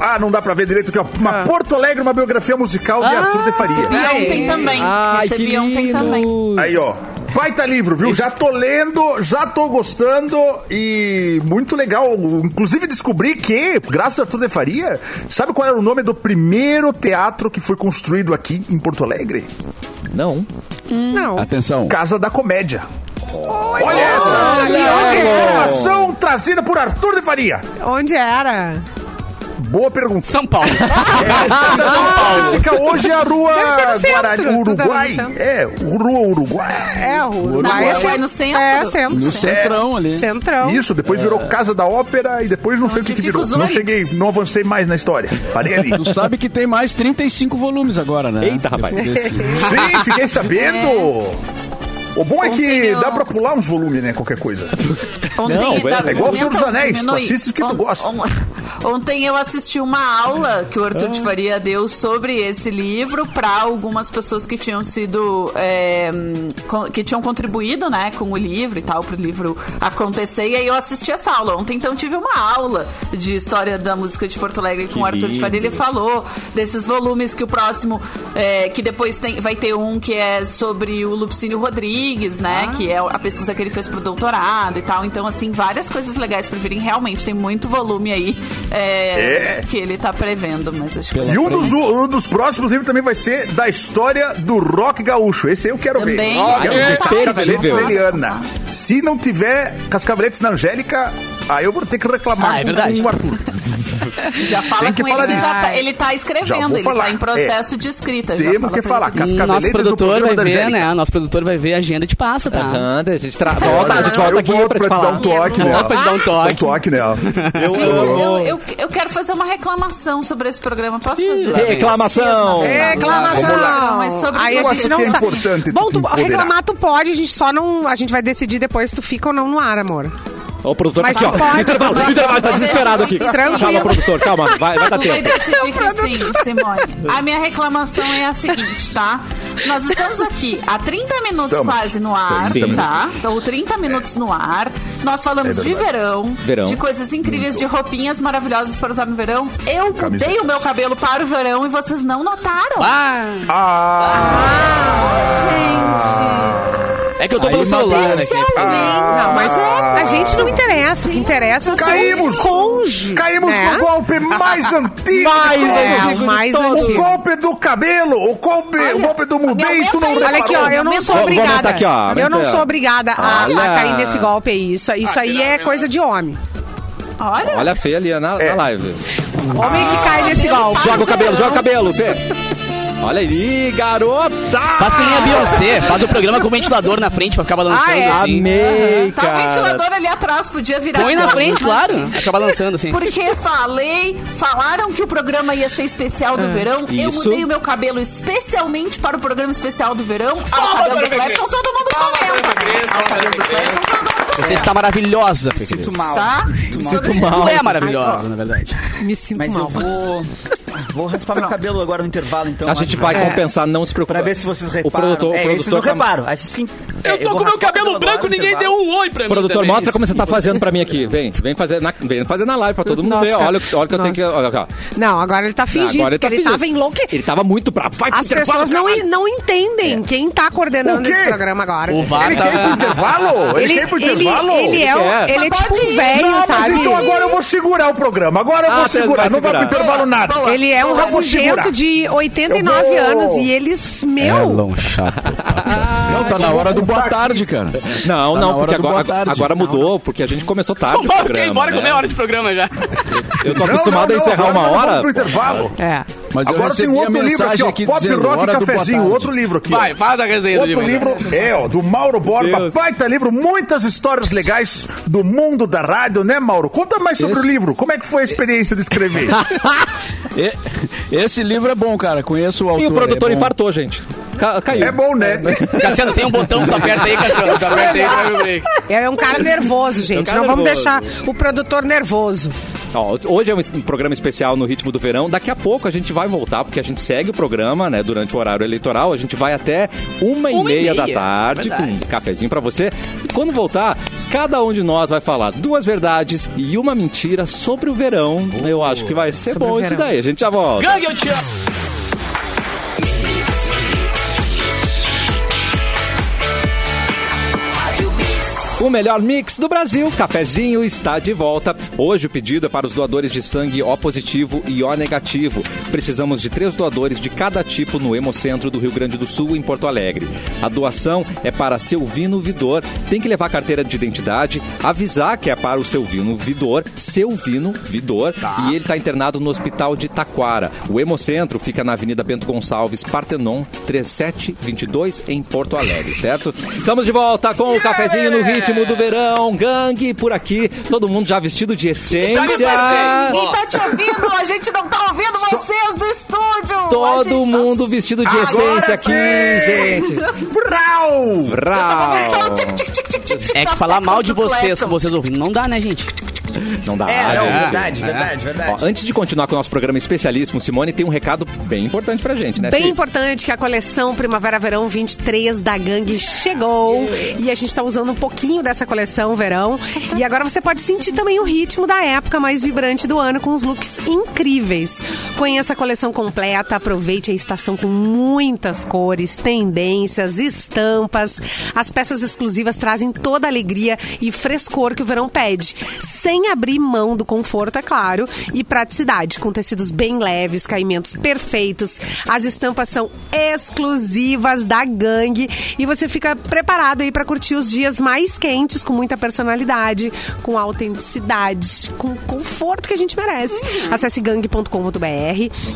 Ah, não dá pra ver direito aqui, ó. Uma Ah. Porto Alegre, uma biografia musical de Arthur de Faria. Recebi ontem também. Ai, que Recebi ontem lindo. também. Aí, ó. Baita livro, viu? Já tô lendo, já tô gostando e muito legal. Inclusive descobri que, graças a Arthur de Faria, sabe qual era o nome do primeiro teatro que foi construído aqui em Porto Alegre? Não. Não. Atenção. Casa da Comédia. Olha essa informação trazida por Arthur de Faria. Onde era? Boa pergunta. São Paulo. Fica hoje a rua Deve ser no centro, Guarani, tudo Uruguai. É, Rua Uruguai. É, o Na Uruguai. rua é cen- no centro? É, centro. No centrão ali. Centrão. Isso, depois virou Casa da Ópera e depois não sei o que, que fica virou. Não cheguei, não avancei mais na história. Parei ali. Tu sabe que tem mais 35 volumes agora, né? Eita, rapaz. Desse- Sim, fiquei sabendo. O bom é que dá pra pular uns volumes, né? Qualquer coisa. Ontem, Não, da- é igual o Senhor dos Anéis, tu assiste o que tu gosta. On- Ontem eu assisti uma aula que o Arthur de Faria deu sobre esse livro para algumas pessoas que tinham sido é, que tinham contribuído, né, com o livro e tal para o livro acontecer. E aí eu assisti essa aula ontem, então tive uma aula de história da música de Porto Alegre com o Arthur de Faria. Ele falou desses volumes que o próximo, é, que depois tem, vai ter um que é sobre o Lupicínio Rodrigues, né, que é a pesquisa que ele fez pro doutorado e tal. Então, assim, várias coisas legais para virem. Realmente, tem muito volume aí é, É. que ele tá prevendo, mas acho que E um dos, um dos próximos livros também vai ser da história do rock gaúcho. Esse aí eu quero Também. ver. Quero ver Ah, Cascaveletes imperdível. da Eliana. Se não tiver Cascaveletes na Angélica, Aí eu vou ter que reclamar Ah, é com, verdade. com o Arthur. Já fala Tem que com falar ele, que disso. já tá- ele tá escrevendo, vou ele falar. tá em processo de escrita. Temos fala que falar. ele. Nosso produtor vai ver, né? Nosso produtor vai ver a agenda de passa, tá? Aham, a gente tra... volta, a gente volta eu aqui pra te pra te dar um toque, né? Volta pra te dar um toque. Um toque nela. Eu, eu, eu quero fazer uma reclamação sobre esse programa. Posso fazer? Reclamação. Reclamação. Mas sobre Aí o a que gente não é sabe. importante Bom, reclamar tu pode, a gente só não. A gente vai decidir depois se tu fica ou não no ar, amor. Ó, O produtor tá Mas aqui, ó. pode. Intervalo, intervalo, tá desesperado aqui. Tranquilo. Calma, produtor, calma. Vai, vai dar tempo. decidir que sim, Simone. A minha reclamação é a seguinte, tá? Nós estamos aqui há 30 minutos Estamos. quase no ar, Sim. tá? Então, 30 minutos no ar. Nós falamos É de verão, Verão. de coisas incríveis, de roupinhas maravilhosas para usar no verão. Eu mudei o meu cabelo para o verão e vocês não notaram. Ah, Gente, é que eu tô pelo celular, né? especialmente. Não, mas a gente não interessa. O que interessa é o seu Caímos! cônjuge. Caímos né? no golpe mais antigo Mais. É, antigo o mais de todos. O antigo. golpe do cabelo, o golpe, o golpe do mudei, tu não tá aí. Olha aqui, ó, eu não sou obrigada. aqui, ó. eu não sou obrigada a, a Olha. cair nesse golpe aí. Isso, isso aí é coisa de homem. Olha, Olha a Fê ali na, na É. live. Homem que cai nesse golpe. Joga o cabelo, joga o cabelo, Fê. Olha aí, garota! Faz que nem a Beyoncé, faz o programa com o ventilador na frente pra ficar balançando Ah, é? assim. Amei, tá o cara. ventilador ali atrás, podia virar. Põe na frente, claro. Acaba lançando assim. Porque falei, falaram que o programa ia ser especial do verão. Eu isso. mudei o meu cabelo especialmente para o programa especial do verão. Ah, o Palmas cabelo do Clepton, todo mundo comenta. Ah, o cabelo do. Clepton, todo mundo Você está maravilhosa, Fê Sinto mal. Tá? Sinto mal. Sinto mal. Tu é maravilhosa, na verdade. Me sinto Mas mal. eu vou. Vou raspar meu cabelo agora no intervalo, então. A gente vai É. compensar, não se preocupe. Pra ver se vocês reparam. O produtor, é, o não produtor, tá- reparam. Aí vocês ficam- é, Eu tô vou com meu cabelo branco, agora ninguém deu um oi pra mim. Produtor, também. mostra como você tá fazendo pra mim aqui. Vem, vem fazer na, vem fazer na live pra todo mundo Nossa, ver. Olha, olha o que eu tenho que. Olha. Não, agora ele tá fingindo, Agora ele porque tá ele fingindo. tava enlouquecido. Ele tava muito bravo. Vai pro As pessoas não, não entendem quem tá coordenando esse programa agora. O VAR Ele quer ir pro tá... intervalo? Ele, quer ir pro ele, intervalo? ele é, o- quer. ele é Mas tipo um velho, Não, mas sabe? então agora eu vou segurar o programa. Agora eu Ah, vou você segurar. Não vai pro intervalo nada. Ele é um Eu rabugento de 89 Eu vou- anos e eles, meu... Não, tá na hora do boa tarde, cara. Não, Tá não, porque agora, agora mudou, porque a gente começou tarde. Programa, embora com né? meia hora de programa já. Eu tô Não, acostumado não, a não, encerrar agora uma vamos hora. pro intervalo. É. Mas Agora tem um outro livro aqui, ó. aqui Pop dizendo, Rock e do Cafezinho. Outro livro aqui. ó. Vai, faz a resenha do Outro livro. livro é, ó, do Mauro Borba. Deus. Baita livro, muitas histórias legais do mundo da rádio, né, Mauro? Conta mais sobre Esse- o livro. Como é que foi a experiência de escrever? Esse livro é bom, cara. Conheço o autor. E o produtor é infartou, gente. Ca- caiu. é bom, né? Cassiano, tem um botão que tu aperta aí, Cassiano. Tu aperta aí, vai o break. É um cara nervoso, gente. cara Não vamos nervoso. deixar o produtor nervoso. Ó, hoje é um programa especial no ritmo do verão. Daqui a pouco a gente vai voltar, porque a gente segue o programa, né? Durante o horário eleitoral. A gente vai até uma e Uma e meia da meia, tarde verdade. com um cafezinho pra você. E quando voltar, cada um de nós vai falar duas verdades e uma mentira sobre o verão. Eu acho que vai ser bom isso daí. A gente já volta. Gangue, eu te amo. O melhor mix do Brasil, Cafezinho, está de volta. Hoje o pedido é para os doadores de sangue O positivo e O negativo. Precisamos de três doadores de cada tipo no Hemocentro do Rio Grande do Sul, em Porto Alegre. A doação é para Selvino Vidor. Tem que levar carteira de identidade, avisar que é para o Selvino Vidor, Selvino Vidor, e ele está internado no Hospital de Taquara. O Hemocentro fica na Avenida Bento Gonçalves, Partenon, 3722, em Porto Alegre, certo? Estamos de volta com o cafezinho no ritmo do verão, gangue por aqui, todo mundo já vestido de essência. Ninguém tá te ouvindo, a gente não tá ouvindo vocês do estúdio. Todo tá- mundo vestido de Agora essência aqui, sim! gente. Vrau! Vrau. Só o tic, tic, tic, tic, tic, tic É que falar mal de vocês com vocês ouvindo não dá, né, gente? Não dá. É, não, né? verdade, É. verdade, verdade. Ó, antes de continuar com o nosso programa especialíssimo, Simone tem um recado bem importante pra gente, né? Bem importante que a coleção Primavera-Verão 23 da Gangue chegou. E a gente tá usando um pouquinho dessa coleção verão. E agora você pode sentir também o ritmo da época mais vibrante do ano com os looks incríveis. Conheça a coleção completa, aproveite a estação com muitas cores, tendências, estampas. As peças exclusivas trazem toda a alegria e frescor que o verão pede. Sem sem abrir mão do conforto, é claro, e praticidade, com tecidos bem leves, caimentos perfeitos. As estampas são exclusivas da gangue e você fica preparado aí para curtir os dias mais quentes com muita personalidade, com autenticidade, com conforto que a gente merece. Acesse gang.com.br,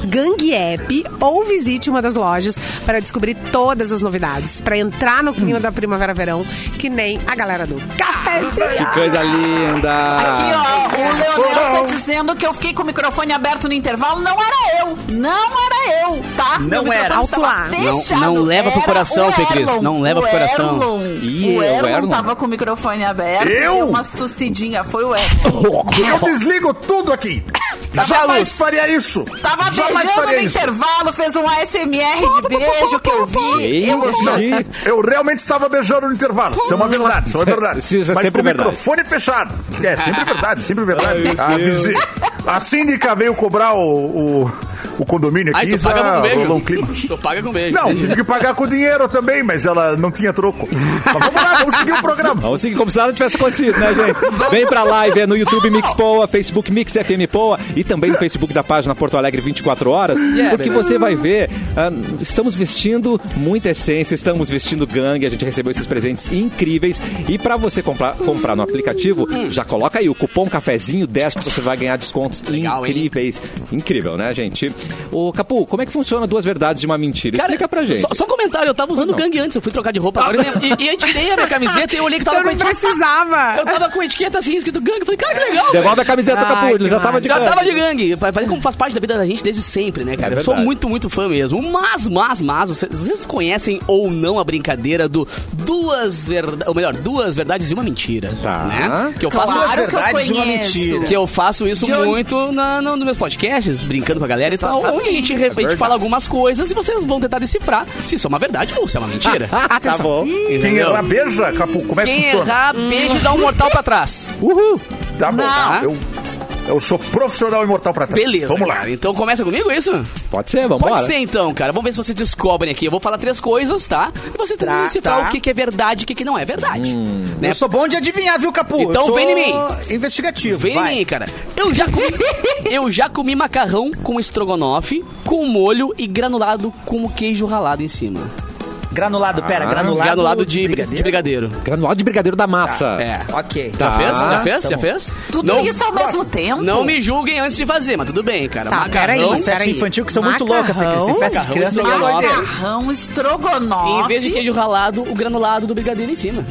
Gang App ou visite uma das lojas para descobrir todas as novidades, para entrar no clima da primavera-verão, que nem a galera do cafezinho. Que coisa linda! Aqui, ó, o Leonel tá dizendo que eu fiquei com o microfone aberto no intervalo. Não era eu. Não era eu, tá? Não Meu era. Alto lá. estava Não- não leva pro Era coração, o Fê Cris. Não leva O pro coração. Erlon. Ih, o é o Erlon Erlon. tava com o microfone aberto. Eu? umas tossidinhas. Foi o Erlon. Eu desligo tudo aqui. Tava Jamais luz. faria isso. Tava Jamais beijando no isso. intervalo, fez um ASMR de beijo que eu vi. Eu realmente estava beijando no intervalo. Isso é uma verdade, isso é uma verdade. Isso é Mas sempre com o verdade. microfone fechado. É, sempre verdade, sempre verdade. A síndica veio cobrar o, o, o condomínio Ai, aqui tu paga com beijo. um clima. Tu paga com beijo. Não, tive que pagar com dinheiro também, mas ela não tinha troco. Mas vamos lá, vamos seguir o programa. Vamos seguir como se nada tivesse acontecido, né, gente? Vem pra live, é no YouTube Mix Poa, Facebook Mix FM Poa e também no Facebook da página Porto Alegre 24 horas, Yeah, porque você vai ver, ah, estamos vestindo muita essência, estamos vestindo gangue, a gente recebeu esses presentes incríveis e pra você comprar, comprar no aplicativo, Hum. já coloca aí o cupom cafezinho 10 que você vai ganhar Legal, hein? incríveis. Incrível, né, gente? Ô, Capu, como é que funciona duas verdades de uma mentira? Explica pra gente. Só, só um comentário, eu tava usando gangue antes, eu fui trocar de roupa agora e, e eu tirei a minha camiseta e eu olhei que tava Eu com etiqueta. precisava. Eu tava com a etiqueta assim, escrito gangue. Eu falei, cara, que legal. Devolve a camiseta, Capu, Ai, ele já tava de Já gangue. tava de gangue. Como faz parte da vida da gente desde sempre, né, cara? É eu sou muito, muito fã mesmo. Mas, mas, mas, vocês, vocês conhecem ou não a brincadeira do duas verdades, ou melhor, duas verdades e uma mentira. Tá. Né? Que eu faço. Claro que eu verdades e uma conheço. mentira. Que eu faço isso De onde- muito na, no- nos meus podcasts, brincando com a galera e tal, onde a gente, re- a gente fala algumas coisas e vocês vão tentar decifrar se isso é uma verdade ou se é uma mentira. tá bom. Quem Entendeu? errar, beija, Capu. Como é que Quem funciona? errar, beijo e dá um mortal pra trás. Uhul. Tá bom. Não. Eu, eu sou profissional imortal pra trás. Beleza. Vamos lá. cara. Então começa comigo isso? Pode ser, vamos Pode ser então, cara. Vamos ver se vocês descobrem aqui. Eu vou falar três coisas, tá? E vocês Tá, decifrar tá. o que, que é verdade e o que, que não é verdade. Né? Eu sou bom de adivinhar, viu, Capu? Eu Então sou vem em mim. Investigativo. Vem vai. em mim, cara. Eu já comi, eu já comi macarrão com estrogonofe, com molho e granulado com queijo ralado em cima. Granulado, pera, granulado. Ah, Granulado de brigadeiro. De brigadeiro. Granulado de brigadeiro da massa. É. Ok. Já Tá. fez? Já fez? tá Já fez? Tudo não, isso ao mesmo tempo? Não me julguem antes de fazer, mas tudo bem, cara. Tá, macarrão. peraí. Festa Peraí. infantil que são muito Macarrão? loucas, Fê Cris. Tem festa de Macarrão criança é estrogonofe. doideira. Macarrão estrogonofe. Em vez de queijo ralado, o granulado do brigadeiro em cima.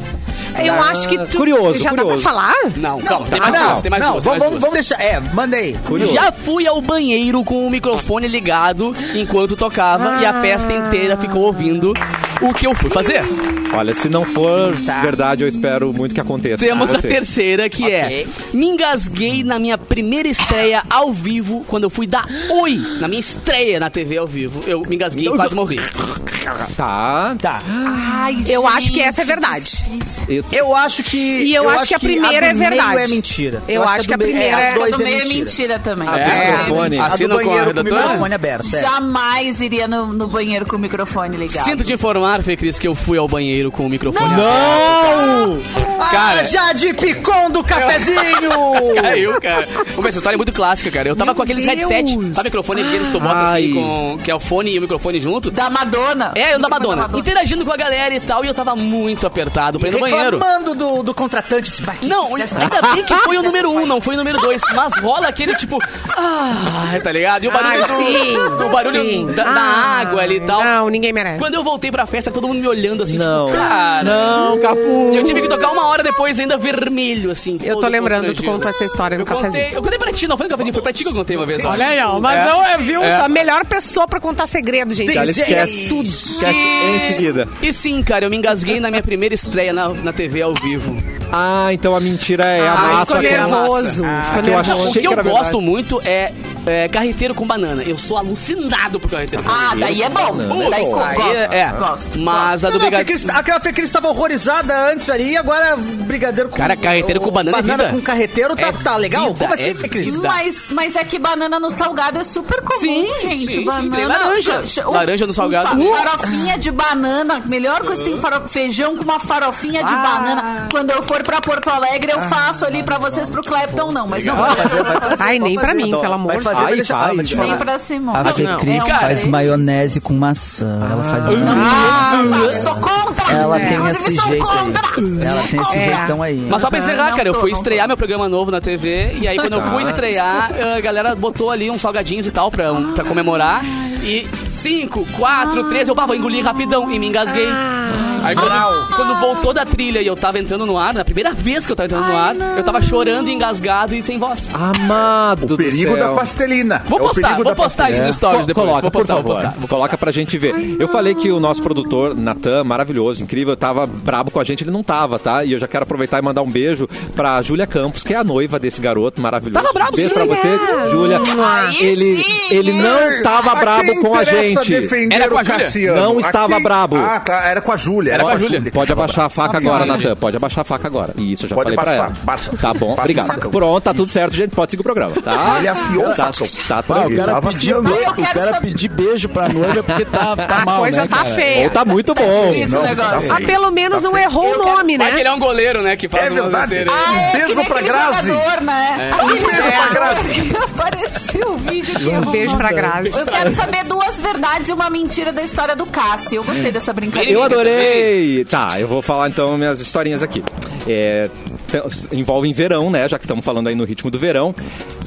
Eu acho que tu curioso, já dá curioso. pra falar? Não, calma, tem Ah, mais não, duas, tem mais não, duas. tem vamos, mais vamos, deixar. É, manda aí. Curioso. Já fui ao banheiro com o microfone ligado enquanto tocava e a festa inteira ficou ouvindo o que eu fui fazer. Olha, se não for Tá. verdade, eu espero muito que aconteça. Temos com a terceira que é Ok. Me engasguei na minha primeira estreia ao vivo Quando eu fui dar oi Na minha estreia na TV ao vivo Eu me engasguei e quase morri Tá. Tá. Ai, Eu gente, acho que essa é verdade. Eu- Eu acho que. E eu acho que a primeira é do meio verdade. é mentira. Eu acho que a primeira as é- duas do meio é mentira. mentira também. Ah, É, microfone. A do Assina com a banheiro com o redatora? microfone aberto. é. Jamais iria no, no banheiro com o microfone ligado. Sinto te informar, Fê Cris, que eu fui ao banheiro com o microfone Não! Cara. Ah, já de picom do cafezinho! Caiu, cara. Pô, essa história é muito clássica, cara. Eu tava Meu com aqueles Deus. headset, sabe microfone aqueles que tu bota Ai. assim, com, que é o fone e o microfone junto? Da Madonna. É, eu da Microfone Madonna. Interagindo com a galera e tal, e eu tava muito apertado pra ir no banheiro. Reclamando do, do contratante. Esse baque- Não, ainda bem que foi o número um, não foi o número dois. Mas rola aquele tipo. Ah, tá ligado? E o barulho, Ai, sim, do, o barulho sim. da, da Ah, água ali e tal. Não, ninguém merece. Quando eu voltei pra festa, todo mundo me olhando assim, Não. tipo, cara. Não, Capu. E eu tive que tocar uma hora depois, ainda vermelho, assim. Eu tô lembrando, tu contou essa história no eu contei, cafezinho. eu contei pra ti, não foi no cafezinho, foi pra ti que eu contei uma vez. Olha aí, ó. Mas É. não, é, viu? É. A melhor pessoa pra contar segredo, gente. Ela esquece tudo. Esquece em seguida. E sim, cara, eu me engasguei na minha primeira estreia na, na TV ao vivo. Ah, então a mentira é a Ah, massa. ficou nervoso. massa. ficou que eu nervoso. O que que eu gosto muito é é, carreteiro com banana. Eu sou alucinado por carreteiro com banana. Ah, daí é bom. Daí gosto, aí é, é. gosto. Mas a do Não, não, brigadeiro... Fê Cris- Aquela Fê Cris estava horrorizada antes ali, agora brigadeiro com... Cara, carreteiro com banana é vida. com carreteiro tá, É tá legal? vida, Como assim, é Fê Cris? vida. Mas, mas é que banana no salgado é super comum, Sim, gente. sim, sim, banana, tem laranja. O- Laranja no salgado. um fa- Farofinha de banana. Melhor coisa tem faro- feijão com uma farofinha de banana. Quando eu for pra Porto Alegre, eu faço ali pra vocês, pro Clepton, não. Mas não Vai fazer, vai fazer, Ai, nem pra mim, Então, pelo amor Vai de fazer, Deus. Ai, ah, vou vai. nem pra Simone. A Fê Cris faz maionese com maçã. Ela faz Não, maionese. eu sou contra. Ela tem esse jeito. Ela tem esse jeitão aí. Mas só pra encerrar, cara, eu fui estrear meu programa novo na TV e aí quando eu fui estrear, a galera botou ali uns salgadinhos e tal pra, um- pra comemorar. E 5, 4, 3, eu tava engolir rapidão e me engasguei. Aí quando, quando voltou da trilha e eu tava entrando no ar, na primeira vez que eu tava entrando no ar, eu tava chorando, engasgado e sem voz. Amado O perigo do céu. da pastelina. Vou É postar, vou postar isso no Stories depois. Coloca, vou por postar, favor. vou postar. Coloca pra gente ver. Eu falei que o nosso produtor, Natan, maravilhoso, incrível, tava brabo com a gente, ele não tava, tá? E eu já quero aproveitar e mandar um beijo pra Júlia Campos, que é a noiva desse garoto maravilhoso. Tava brabo, Beijo pra Júlia! você, Júlia. Aí Ele, ele não tava A brabo com a gente. Era com a Júlia? Cassiano? Não estava brabo. Ah, tá. Era com a Júlia. Era a Júlia. Pode abaixar a faca agora, né? Natan. Pode abaixar a faca agora. Isso, eu já Pode falei pra ela. baixa. Tá bom, obrigado. a faca. Pronto, tá tudo certo, gente. Pode seguir o programa, tá? Ele afiou o tá, tá, tá Ah, o cara. Eu o quero cara pedir beijo pra noiva é porque tá, tá A mal, coisa né, tá cara? feia. Ou tá muito bom. Não, negócio. tá Ah, pelo menos não errou o nome, que ele né? é um goleiro, né, que faz É uma verdade. besteira. Ah, é, beijo pra aquele Grazi. jogador, né? Aquele beijo pra Grazi. Apareceu o vídeo que Um beijo pra Grazi. Eu quero saber duas verdades e uma mentira da história do Cássio. Eu gostei dessa brincadeira. Eu adorei! Tá, eu vou falar então minhas historinhas aqui. É, envolvem verão, né? Já que estamos falando aí no ritmo do verão.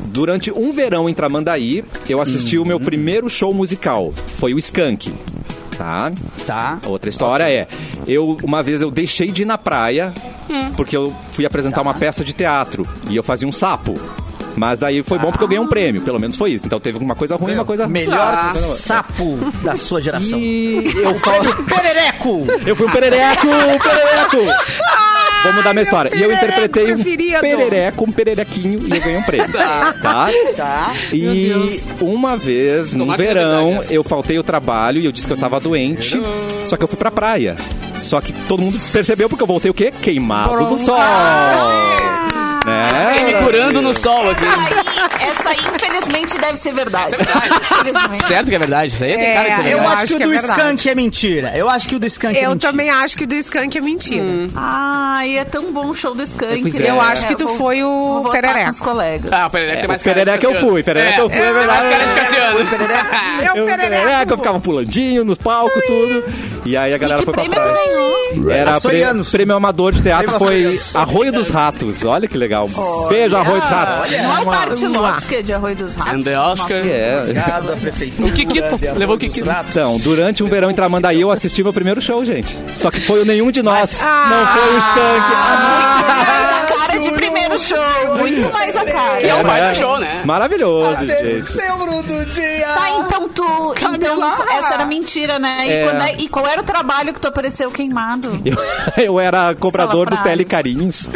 Durante um verão em Tramandaí, eu assisti o meu primeiro show musical. Foi o Skank. Tá? Tá. Outra história é, eu uma vez eu deixei de ir na praia porque eu fui apresentar uma peça de teatro e eu fazia um sapo. Mas aí foi bom porque eu ganhei um prêmio, pelo menos foi isso. Então teve uma coisa ruim e uma coisa Melhor Ah. sapo da sua geração. E eu falo, Perereco! eu fui um perereco, um perereco. Vou mudar minha história. E eu interpretei um perereco, um pererequinho e eu ganhei um prêmio. Tá? Tá. E uma vez, no seja verão, verdade eu faltei o trabalho e eu disse que eu tava doente. Só que eu fui pra praia. Só que todo mundo percebeu porque eu voltei o quê? Queimado do sol. Fiquei me Né? curando no sol aqui. Essa aí, infelizmente, deve ser verdade. É verdade. Infelizmente. Certo que é verdade. Isso aí tem cara que É, isso é Eu verdade. acho, que o que é do verdade. Skank é mentira. Eu acho que o do Skank é Eu mentira. também acho que o do Skunk é mentira. Ai, é tão bom o show do Skank. Pois né? é. Eu acho que tu vou- foi o vou votar com os colegas. Ah, o Perereca tem mais cara de Perereca eu Cassiano. fui, perereca eu fui, é verdade. Mais cara de Cassiano. É o Eu, perereca, eu ficava pulandinho nos palcos, tudo. E aí a galera que foi pra prêmio tu praia. ganhou? Era pre- Açorianos. prêmio amador de teatro, Prêmio foi Açorianos. Arroio dos Ratos. Olha que legal. Beijo, Arroio dos Ratos. Não é o Bart Lopes, é de Arroio dos Ratos. And the Oscar. É. Obrigado, a prefeitura. O Kikito. Levou o Kikito. Então, durante um verão em Tramandaí, eu assisti meu primeiro show, gente. Só que foi o nenhum de nós. Não foi o Skank. Mais a cara de primeiro show. Muito mais a cara. Que é É, baita né? show, né? Maravilhoso, Às vezes gente. lembro do dia. Tá, então tu. Então, essa era mentira, né? E, É. quando é- e qual era o trabalho que tu apareceu queimado? Eu, eu era cobrador do Salafrário. Telecarinhos.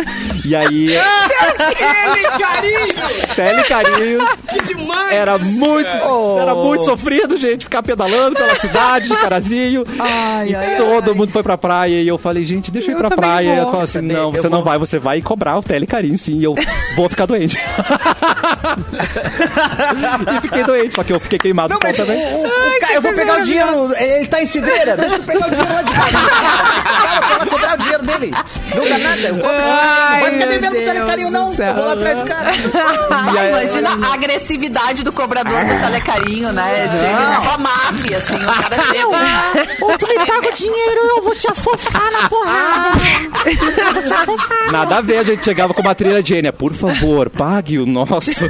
E aí, Ele, carinho! Telecarinhos Que demais! era muito, era muito sofrido, gente, ficar pedalando pela cidade de Carazinho. Ai, ai, E todo mundo foi pra praia e eu falei, gente, deixa eu ir Eu pra praia. E eles falaram assim, não, eu você não vai, você vai cobrar o telecarinho, sim, e eu vou ficar doente. e fiquei doente, só que eu fiquei queimado Não, mas também. o- o cara, eu vou pegar o dinheiro. Ele tá em cidreira. Deixa eu pegar o dinheiro lá de casa. Cara, eu quero cobrar o dinheiro dele. Não dá nada. Eu compro esse Ai, Não vai ficar meu devendo telecarinho, não. céu. Eu vou lá atrás do cara. Ah, imagina a agressividade do cobrador do telecarinho, né? Chega tipo a máfia, assim. O cara chega. Ou tu me paga o dinheiro, eu vou te afofar na porrada. Nada a ver, a gente chegava com uma trilha de Enya, por favor, pague o nosso.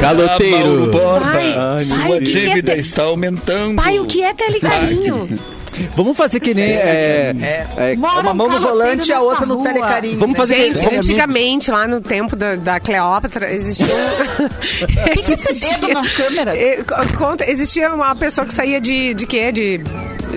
Caloteiro. Ai, Ai, pai, o que é te- está aumentando. Pai, o que é telecarinho? Vamos fazer que nem. É, é, Mora Uma um mão no volante e a outra no rua. telecarinho. vamos fazer Gente, que nem. antigamente, lá no tempo da, da Cleópatra, existia um... O que, que é esse dedo na câmera? Co- Conta, existia uma pessoa que saía de, de quê? De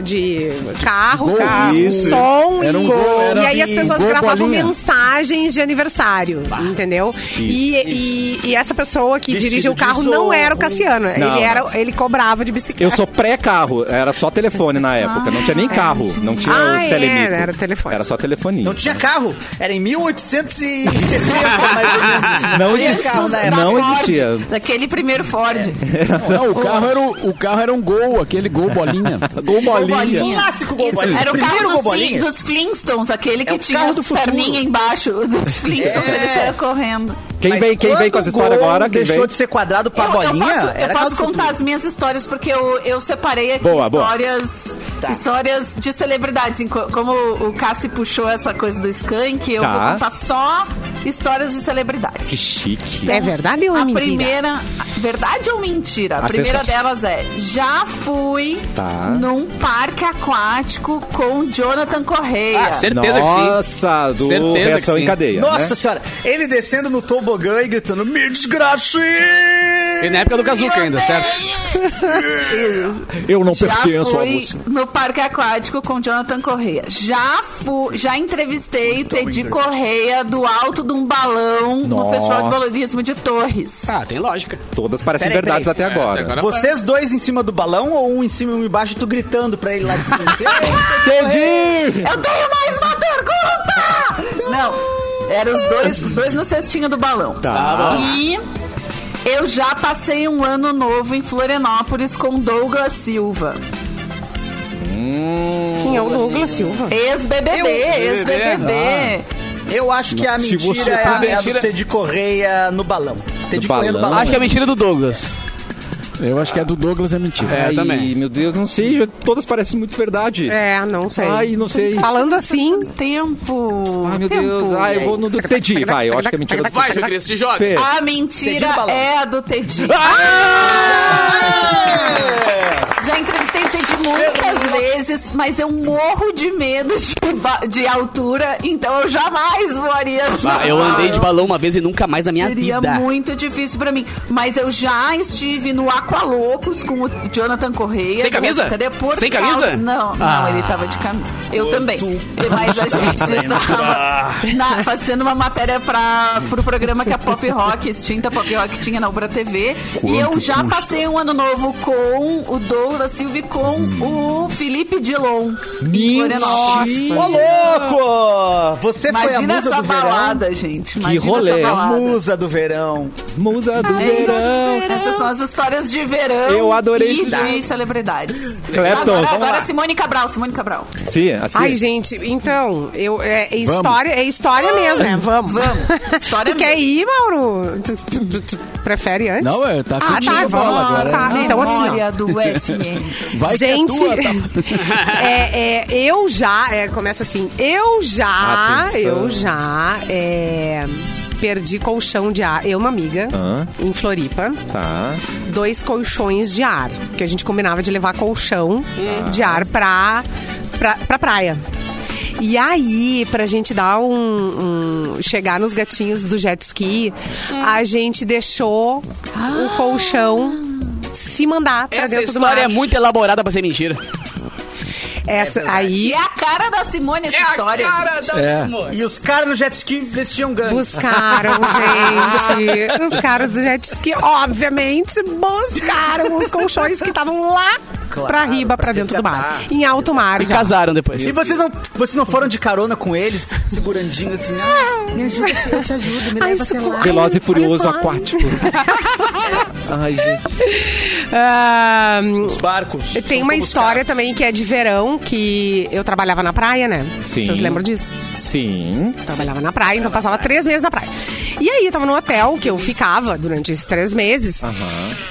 de carro, Gol, carro isso. som um e, gol, era e aí as pessoas gravavam bolinha. mensagens de aniversário, entendeu? E, e, e essa pessoa que Vestido dirigia o carro não era o Cassiano. Não, ele, era, ele cobrava de bicicleta. Eu sou pré-carro, era só telefone na época, não tinha nem carro, não tinha Ah, os é, telemicro. era telefone. Era só telefonia. Não tinha carro. Era em 1870, mais ou menos. Não tinha existia. carro na época. Não Ford, existia. Daquele primeiro Ford. Não, o carro, era o, o carro era um gol, aquele gol bolinha. Gol bolinha. Clássico gol bolinha. Era o carro dos, bolinha. dos Flintstones, aquele que É o tinha futuro. perninha embaixo dos Flintstones, É. ele saia correndo. Quem vem, quem vem com essa história agora? Quem deixou vem? de ser quadrado pra Eu, bolinha, eu posso, eu posso contar futuro. as minhas histórias, porque eu, eu separei aqui Boa, boa. histórias, Tá. histórias de celebridades. Como o Cassi puxou essa coisa do Skank, eu Tá. vou contar só histórias de celebridades. Que chique. É verdade ou é A mentira? primeira. Verdade ou mentira? A primeira Atenção. delas é: já fui Tá. num parque aquático com Jonathan Correia. Ah, certeza que sim. Nossa, do Certeza que reação sim. em cadeia. Nossa né? senhora, ele descendo no tobogã e gritando, me desgrace! E na época do Kazuca ainda, certo? Eu não Já pertenço a fui você. no parque aquático com Jonathan Correia. Já fui, já entrevistei Teddy Correia do alto de um balão no Nossa. Festival de Balonismo de Torres. Ah, tem lógica. Todas parecem Peraí, verdades peraí. até agora. agora- Vocês dois em cima do balão ou um em cima e um embaixo, tu gritando pra ele lá de cima? Entendi! Eu tenho mais uma pergunta! Não, eram os dois, os dois no cestinho do balão. Tá. E eu já passei um ano novo em Florianópolis com Douglas Silva. Quem é o Douglas Silva? Ex-BBB, ex-BBB. Eu acho que a Se você mentira é a, é a do mentira- Teddy Correia no balão. Teddy Correia no balão? balão. Acho que é mentira do Douglas. Eu acho que é do Douglas é mentira. É, Ai, também. meu Deus, não sei. Todas parecem muito verdade. É, não sei. Ai, não sei. Falando assim, Tempo. Ai, meu tempo. Deus. Ai, eu vou no do Teddy. Vai, eu acho que é mentira do Vai, Fê Cris, te joga. Fê. A mentira é a do Teddy. Já entrevistei o Teddy muitas vezes, mas eu morro de medo de, de altura, então eu jamais voaria. Ah, eu andei de balão uma vez e nunca mais na minha Seria vida. muito difícil pra mim. Mas eu já estive no Aqualocos com o Jonathan Correia. Sem camisa? Cadê? Por Sem causa- camisa? Não, não, Ah. ele tava de camisa. Eu também. Mas a gente tava na- fazendo uma matéria pra, pro programa que a Pop Rock, extinta Pop Rock, tinha na Ubra TV. e eu já passei um ano novo com o Douglas Silva e com o Felipe Dilon. Florianópolis. Ô, louco! Você foi a Imagina musa essa do verão. balada, gente. Imagina rolê. essa musa do verão. Musa do É verão. isso. Essas são as histórias de verão Eu adorei e de celebridades. Clapton, agora, agora lá. Simone Cabral, Simone Cabral. Sim, assim. Ai, gente, então, eu, é, é história, é história mesmo, né? Vamos. Vamos. História tu quer mesmo. ir, Mauro? Tu, tu- tu- tu prefere antes? Não, é, tá Ah, tá, a bola vamos. agora. Tá, Não, então assim, ó. Do FM. Vai que é Gente, tua, tá? é, é, eu já, é, começa assim, eu já, Atenção. eu já é, perdi colchão de ar, eu e uma amiga, Hã? em Floripa, Tá. dois colchões de ar, que a gente combinava de levar colchão de ar pra, pra, pra praia. E aí, pra gente dar um, um- chegar nos gatinhos do jet ski, a gente deixou o colchão se mandar pra Essa dentro do história é mar. muito elaborada pra ser mentira. Essa, aí E é a cara da Simone essa história, gente. É. E os caras no jet ski vestiam gangue. Buscaram, gente. Os caras do jet ski, obviamente, buscaram os colchões que estavam lá Claro, pra riba, pra pra dentro do mar. Em alto mar E já. casaram depois. E vocês não, vocês não foram de carona com eles, segurandinho assim, ah, me ajuda, eu te ajudo, me Ai, leva, sei lá. Veloz e furioso aquático. Ai, gente. Ah, Os barcos. tem uma história também que é de verão, que eu trabalhava na praia, né? Sim. Vocês lembram disso? Sim. Trabalhava na praia, então passava três meses na praia. E aí, eu tava no hotel que eu ficava durante esses três meses.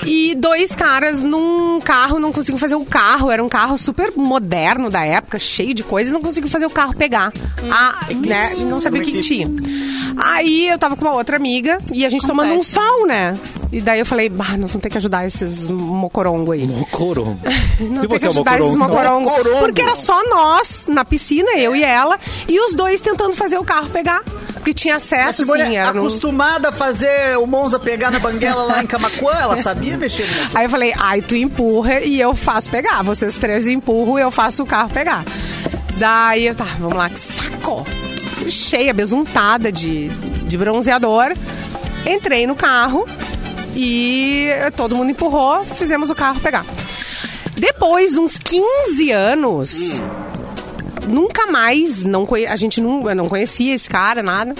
E dois caras num carro, não conseguiam fazer o carro. Era um carro super moderno da época, cheio de coisas, não conseguiam fazer o carro pegar. Ah, né? Não sabia o que, que tinha. Aí eu tava com uma outra amiga e a gente tomando um sol, né? E daí eu falei, bah, nós vamos ter que ajudar esses mocorongo aí. Mocorongo. Não Se tem que é ajudar esses mocorongo. mocorongo. Porque era só nós na piscina, eu e ela, e os dois tentando fazer o carro pegar. Porque que tinha acesso, Simone sim. é Era acostumada a fazer o Monza pegar na banguela lá em Camacuã, ela sabia mexer no. Aí eu falei, ai, tu empurra e eu faço pegar. Vocês três empurram e eu faço o carro pegar. Daí, eu, tá, vamos lá, que saco. Cheia, besuntada de, de bronzeador. Entrei no carro e todo mundo empurrou, fizemos o carro pegar. Depois de uns 15 anos, nunca mais, não a gente nunca não conhecia esse cara, nada,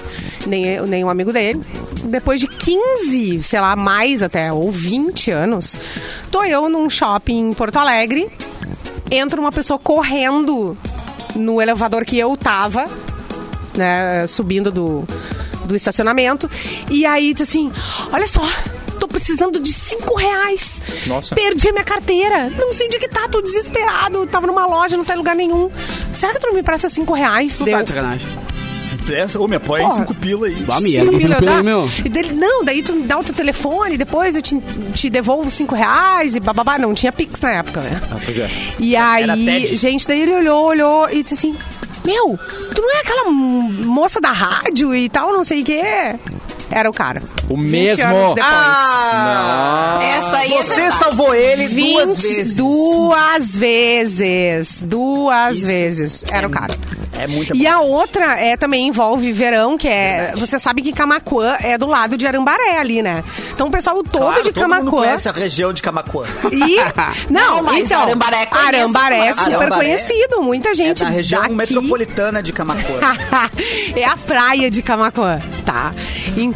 nem, nem um amigo dele. Depois de 15, sei lá, mais até, ou 20 anos, tô eu num shopping em Porto Alegre, entra uma pessoa correndo no elevador que eu tava, né, subindo do, do estacionamento, e aí diz assim, olha só... Tô precisando de cinco reais. Nossa. Perdi a minha carteira. Não sei onde é que tá, tô desesperado. Tava numa loja, não tá em lugar nenhum. Será que tu não me presta cinco reais? Tu Deu. tá de sacanagem. Ô, me apoia em cinco pila aí. Bah, Cinco Miguel, que pila, pila aí, meu. E dele, não, daí tu me dá o teu telefone, depois eu te, te devolvo cinco reais e bababá. Não tinha Pix na época, né? Ah, pois é. E Era aí, TED. gente, daí ele olhou, olhou e disse assim: Meu, tu não é aquela moça da rádio e tal, não sei o quê? Era o cara. O 20 mesmo. Ah! Essa aí é Você verdade. salvou ele duas 20 vezes. duas vezes. Duas vezes. Era o cara. É muita E a outra é também envolve verão, que é. Você sabe que Camacuã é do lado de É Arambaré ali, né? Então o pessoal todo Claro, de todo mundo Camacuã. conhece a região de Camacuã. E. Não, Não, mas então. Arambaré conheço, Arambaré é mas- super Arambaré conhecido. Muita É gente. na região daqui... metropolitana de Camacuã. é a praia de Camacuã, tá?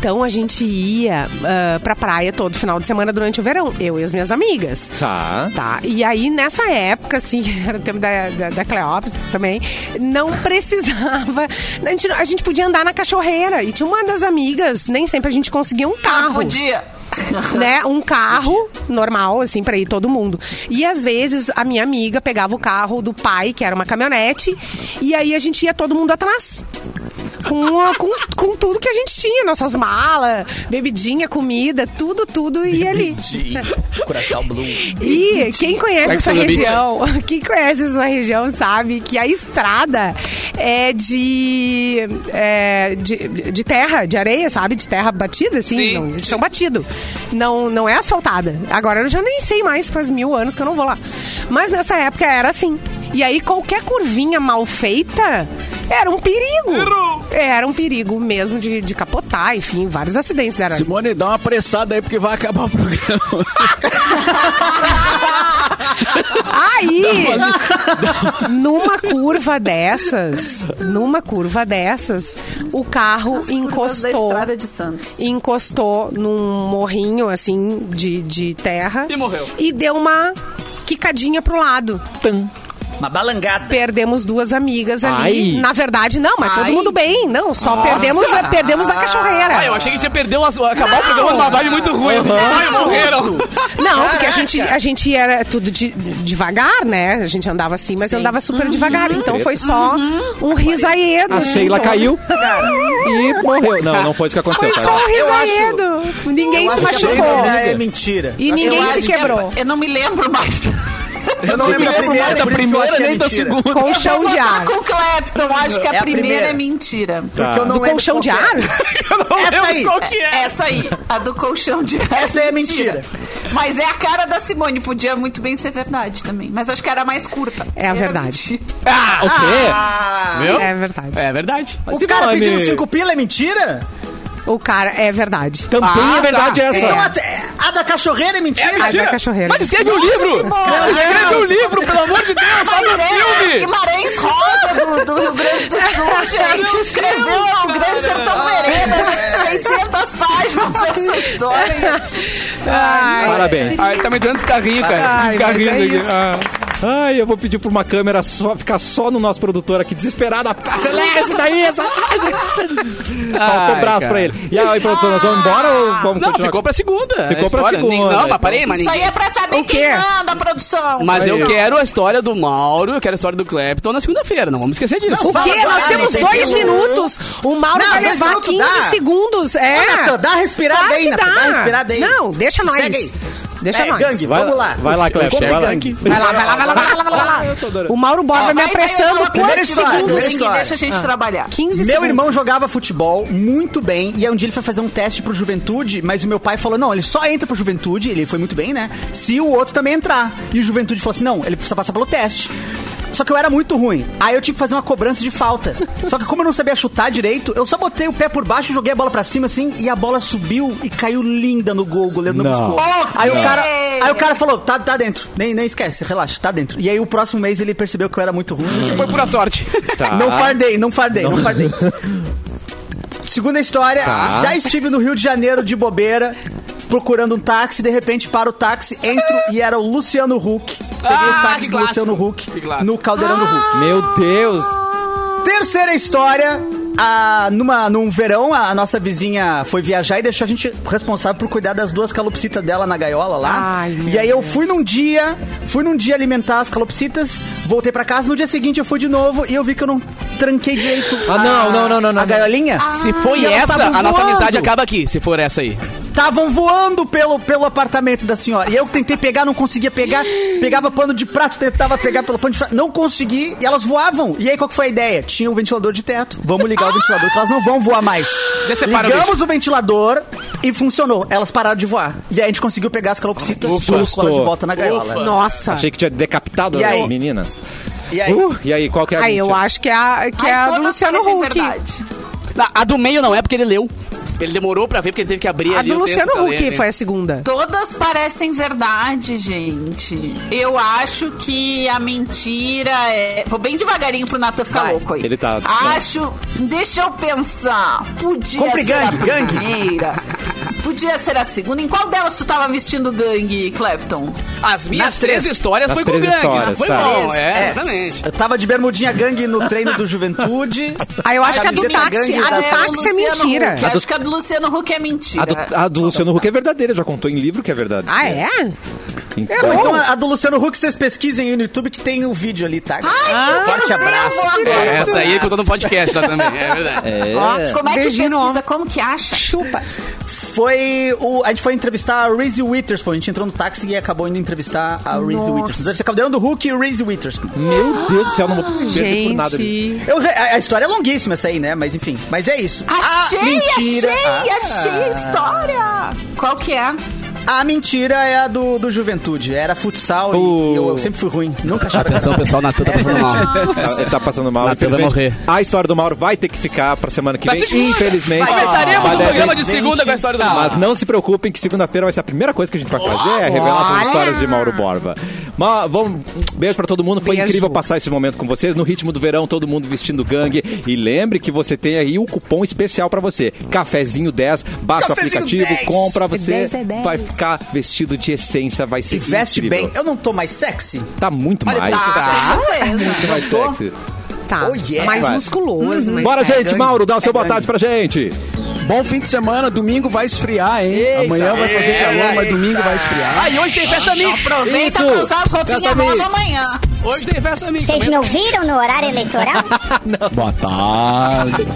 Então a gente ia ah, pra praia todo final de semana durante o verão, eu e as minhas amigas. Tá. Tá, e aí nessa época, assim, era o tempo da, da, da Cleópatra também, não precisava. A gente, a gente podia andar na cachorreira. E tinha uma das amigas, nem sempre a gente conseguia um Ah, carro podia. né, um carro normal, assim, pra ir todo mundo. E às vezes a minha amiga pegava o carro do pai, que era uma caminhonete, e aí a gente ia todo mundo atrás. Com, com, com tudo que a gente tinha, nossas malas, bebidinha, comida, tudo, tudo ia ali. Curaçao Blue. E quem conhece Sex essa região, quem conhece essa região sabe que a estrada é de, é de, de terra, de areia, sabe? De terra batida, assim, Sim. não, de chão batido. Não, não é asfaltada. Agora eu já nem sei mais, faz mil anos que eu não vou lá. Mas nessa época era assim. E aí qualquer curvinha mal feita era um perigo. Era um perigo mesmo de, de capotar, enfim, vários acidentes ali. Simone, dá uma pressada aí porque vai acabar o programa. Aí, numa curva dessas, numa curva dessas, o carro Da encostou. estrada de Santos. Encostou num morrinho assim de, de terra E morreu. e deu uma quicadinha pro lado. Uma balangada. Perdemos duas amigas ali. Ai. Na verdade, não, mas todo Ai. mundo bem. Não, só perdemos, perdemos da cachorreira. Ah, eu achei que tinha perdido as- acabar o programa numa vibe muito ruim. assim. Ai, morreram. Não, porque a gente, a gente era tudo de- devagar, né? A gente andava assim, mas andava super devagar. Então foi só um risaedo. A Sheila Então, caiu e morreu. Não, não foi isso que aconteceu. Foi tá? só um risaedo. Ninguém Eu se machucou. é mentira. E ninguém se que é- quebrou. Eu não me lembro mais. Eu não lembro da primeira, da primeira é nem da segunda. Colchão de ar. com Clapton. Acho que a, É a primeira, primeira. é mentira. Porque eu não Do lembro colchão de é. ar? Eu não Essa lembro aí. qual que é. Essa aí, a do colchão de ar. Essa aí é mentira. Mas é a cara da Simone, podia muito bem ser verdade também. Mas acho que era mais curta. É a verdade. Ah, o quê? Ah, Viu? É verdade. É verdade. o cara Simone. pedindo cinco pila é mentira? O cara é verdade. Também Ah, é verdade tá. essa. Então a, a da cachorreira é mentira? A da cachorreira. Mas escreve um livro! Simone. Escreve um livro, pelo amor de Deus! Faz um é, filme! Guimarães Rosa do, do Rio Grande do Sul, gente. Escreveu o Grande Sertão Veredas, 600 páginas essa história. Ai, Parabéns. Ah, ele tá me dando esse carrinho, cara. Ai, Esse carrinho mas é aqui. isso. Ah. Ai, eu vou pedir pra uma câmera só, ficar só no nosso produtor aqui, desesperado. Acelera esse daí, essa. Faltou Ai, braço cara. pra ele. E aí, produtor, nós vamos embora ou vamos Não, continuar? ficou pra segunda. Ficou pra segunda, Não, mas então. parei, mas Isso aí é pra saber O quê? quem manda a produção. Mas eu quero a história do Mauro, eu quero a história do Clapton na segunda-feira, não vamos esquecer disso. O Fala quê? agora, Nós temos tem dois tempo. minutos. O Mauro Não, vai levar minutos 15 dá. segundos. É. Ô, Natan, dá respirada Claro aí, que Natan, dá. dá respirada aí. Não, deixa nós. Deixa É, nós. gangue, Vai, vamos lá. Vai lá, Cleber. Como Vai lá. Vai lá, vai lá, vai lá, vai lá, vai lá, vai lá. O Mauro Borba me Vai, vai, apressando vai, primeira quantos história, segundos? história. deixa a gente trabalhar. 15 Meu segundos. irmão jogava futebol muito bem, e aí um dia ele foi fazer um teste pro Juventude, mas o meu pai falou: não, ele só entra pro Juventude, ele foi muito bem, né? Se o outro também entrar. E o Juventude falou assim: não, ele precisa passar pelo teste. Só que eu era muito ruim. Aí eu tinha que fazer uma cobrança de falta. Só que como eu não sabia chutar direito, eu só botei o pé por baixo, joguei a bola pra cima assim, e a bola subiu e caiu linda no gol, o goleiro não, Não. buscou. Aí o cara, aí o cara falou: tá, tá dentro. Nem, nem esquece, relaxa, tá dentro. E aí o próximo mês ele percebeu que eu era muito ruim. Foi pura sorte. Tá. Não fardei, não fardei, não, fardei. Segunda história, Tá. já estive no Rio de Janeiro de bobeira, procurando um táxi, de repente para o táxi, entro e era o Luciano Huck. Peguei Ah, o táxi que do. Luciano Huck no Caldeirão do Huck. Meu Deus. Terceira história, a, numa, num verão, a nossa vizinha foi viajar e deixou a gente responsável por cuidar das duas calopsitas dela na gaiola lá. Ai, e aí eu fui num dia, fui num dia alimentar as calopsitas, voltei pra casa, no dia seguinte eu fui de novo e eu vi que eu não tranquei direito Ah, a- não, não, não, não, não. a gaiolinha. Se foi essa, a nossa amizade acaba aqui, se for essa aí. Estavam voando pelo, pelo apartamento da senhora. E eu tentei pegar, não conseguia pegar. Pegava pano de prato, tentava pegar pelo pano de prato. Não consegui e elas voavam. E aí qual que foi a ideia? Tinha um ventilador de teto. Vamos ligar o ventilador que elas não vão voar mais. Decepara o Ligamos o ventilador e funcionou. Elas pararam de voar. E aí a gente conseguiu pegar as calopsitas e colocou de volta na gaiola. Ufa. Nossa. Achei que tinha decapitado E as meninas. E aí? Uh, e aí, qual que é a Aí eu acho que é a, que é Ai, a do Luciano Huck. verdade. A, a do meio não é porque ele leu. Ele demorou pra ver porque ele teve que abrir A ali do Luciano Huck né? foi a segunda. Todas parecem verdade, gente. Eu acho que a mentira é. Vou bem devagarinho pro Natan ficar Vai. louco aí. Ele tá- Acho. Deixa eu pensar. Podia Compre ser gangue, a gangue. Podia ser a segunda. Em qual delas tu tava vestindo gangue, Clapton? As minhas Nas três, três. histórias Nas foi com três gangue. histórias, Isso foi tá. bom, é, é. exatamente. Eu tava de bermudinha gangue no treino do Juventude. Aí eu acho que a do táxi, gangue a do táxi é mentira. Huck. Acho que a do Luciano Huck é mentira. A do, a do Luciano Huck é verdadeira, já contou em livro que é verdade. Ah, é? Então, então a, a do Luciano Huck, vocês pesquisem aí no YouTube que tem o vídeo ali, tá? Ai, Forte quero ver, abraço. vou agora. É, essa aí que eu tô no podcast lá também, é verdade. é. Como é que pesquisa? Como que acha? Chupa. Foi o. A gente foi entrevistar a Reese Witherspoon. A gente entrou no táxi e acabou indo entrevistar a Reese. Witherspoon. Deve ser Caldeirão do Hulk e o Reese Witherspoon. Meu Deus do céu, não vou perder por nada disso. Eu, a, a história é longuíssima essa aí, né? Mas enfim. Mas é isso. Achei, a mentira, achei, a- achei a história. Qual que é? A mentira é a do, do Juventude. Era futsal e eu, eu sempre fui ruim. Nunca acharam Atenção, pessoal, Natan tá passando mal. Ele tá passando mal. Natan vai morrer. A história do Mauro vai ter que ficar pra semana que vem, difícil. infelizmente. Começaremos Mas o a programa gente- de segunda com a história do Mauro. Mas não se preocupem que segunda-feira vai ser a primeira coisa que a gente vai fazer, é revelar as histórias de Mauro Borba. Mas, vamos, beijo pra todo mundo, foi Beijo. incrível passar esse momento com vocês, no ritmo do verão, todo mundo vestindo gangue. E lembre que você tem aí o cupom especial pra você, Cafezinho 10, baixa o aplicativo, 10. compra, você 10 é 10. vai ficar vestido de essência, vai ser E veste incrível. bem. Eu não tô mais sexy? Tá muito Olha, mais. tá. Com certeza. Muito mais tô? sexy. Tá. Oh, yeah. Mais musculoso. mais Bora, sério. gente, Mauro, dá o seu É boa tarde pra gente. Bom fim de semana, domingo vai esfriar, hein? Eita. Amanhã vai fazer calor, mas domingo vai esfriar. Ah, e hoje tem festa mix. Aproveita Isso. pra usar as roupinhas novas amanhã. Hoje tem festa mix. Vocês não viram no horário eleitoral? Boa tarde.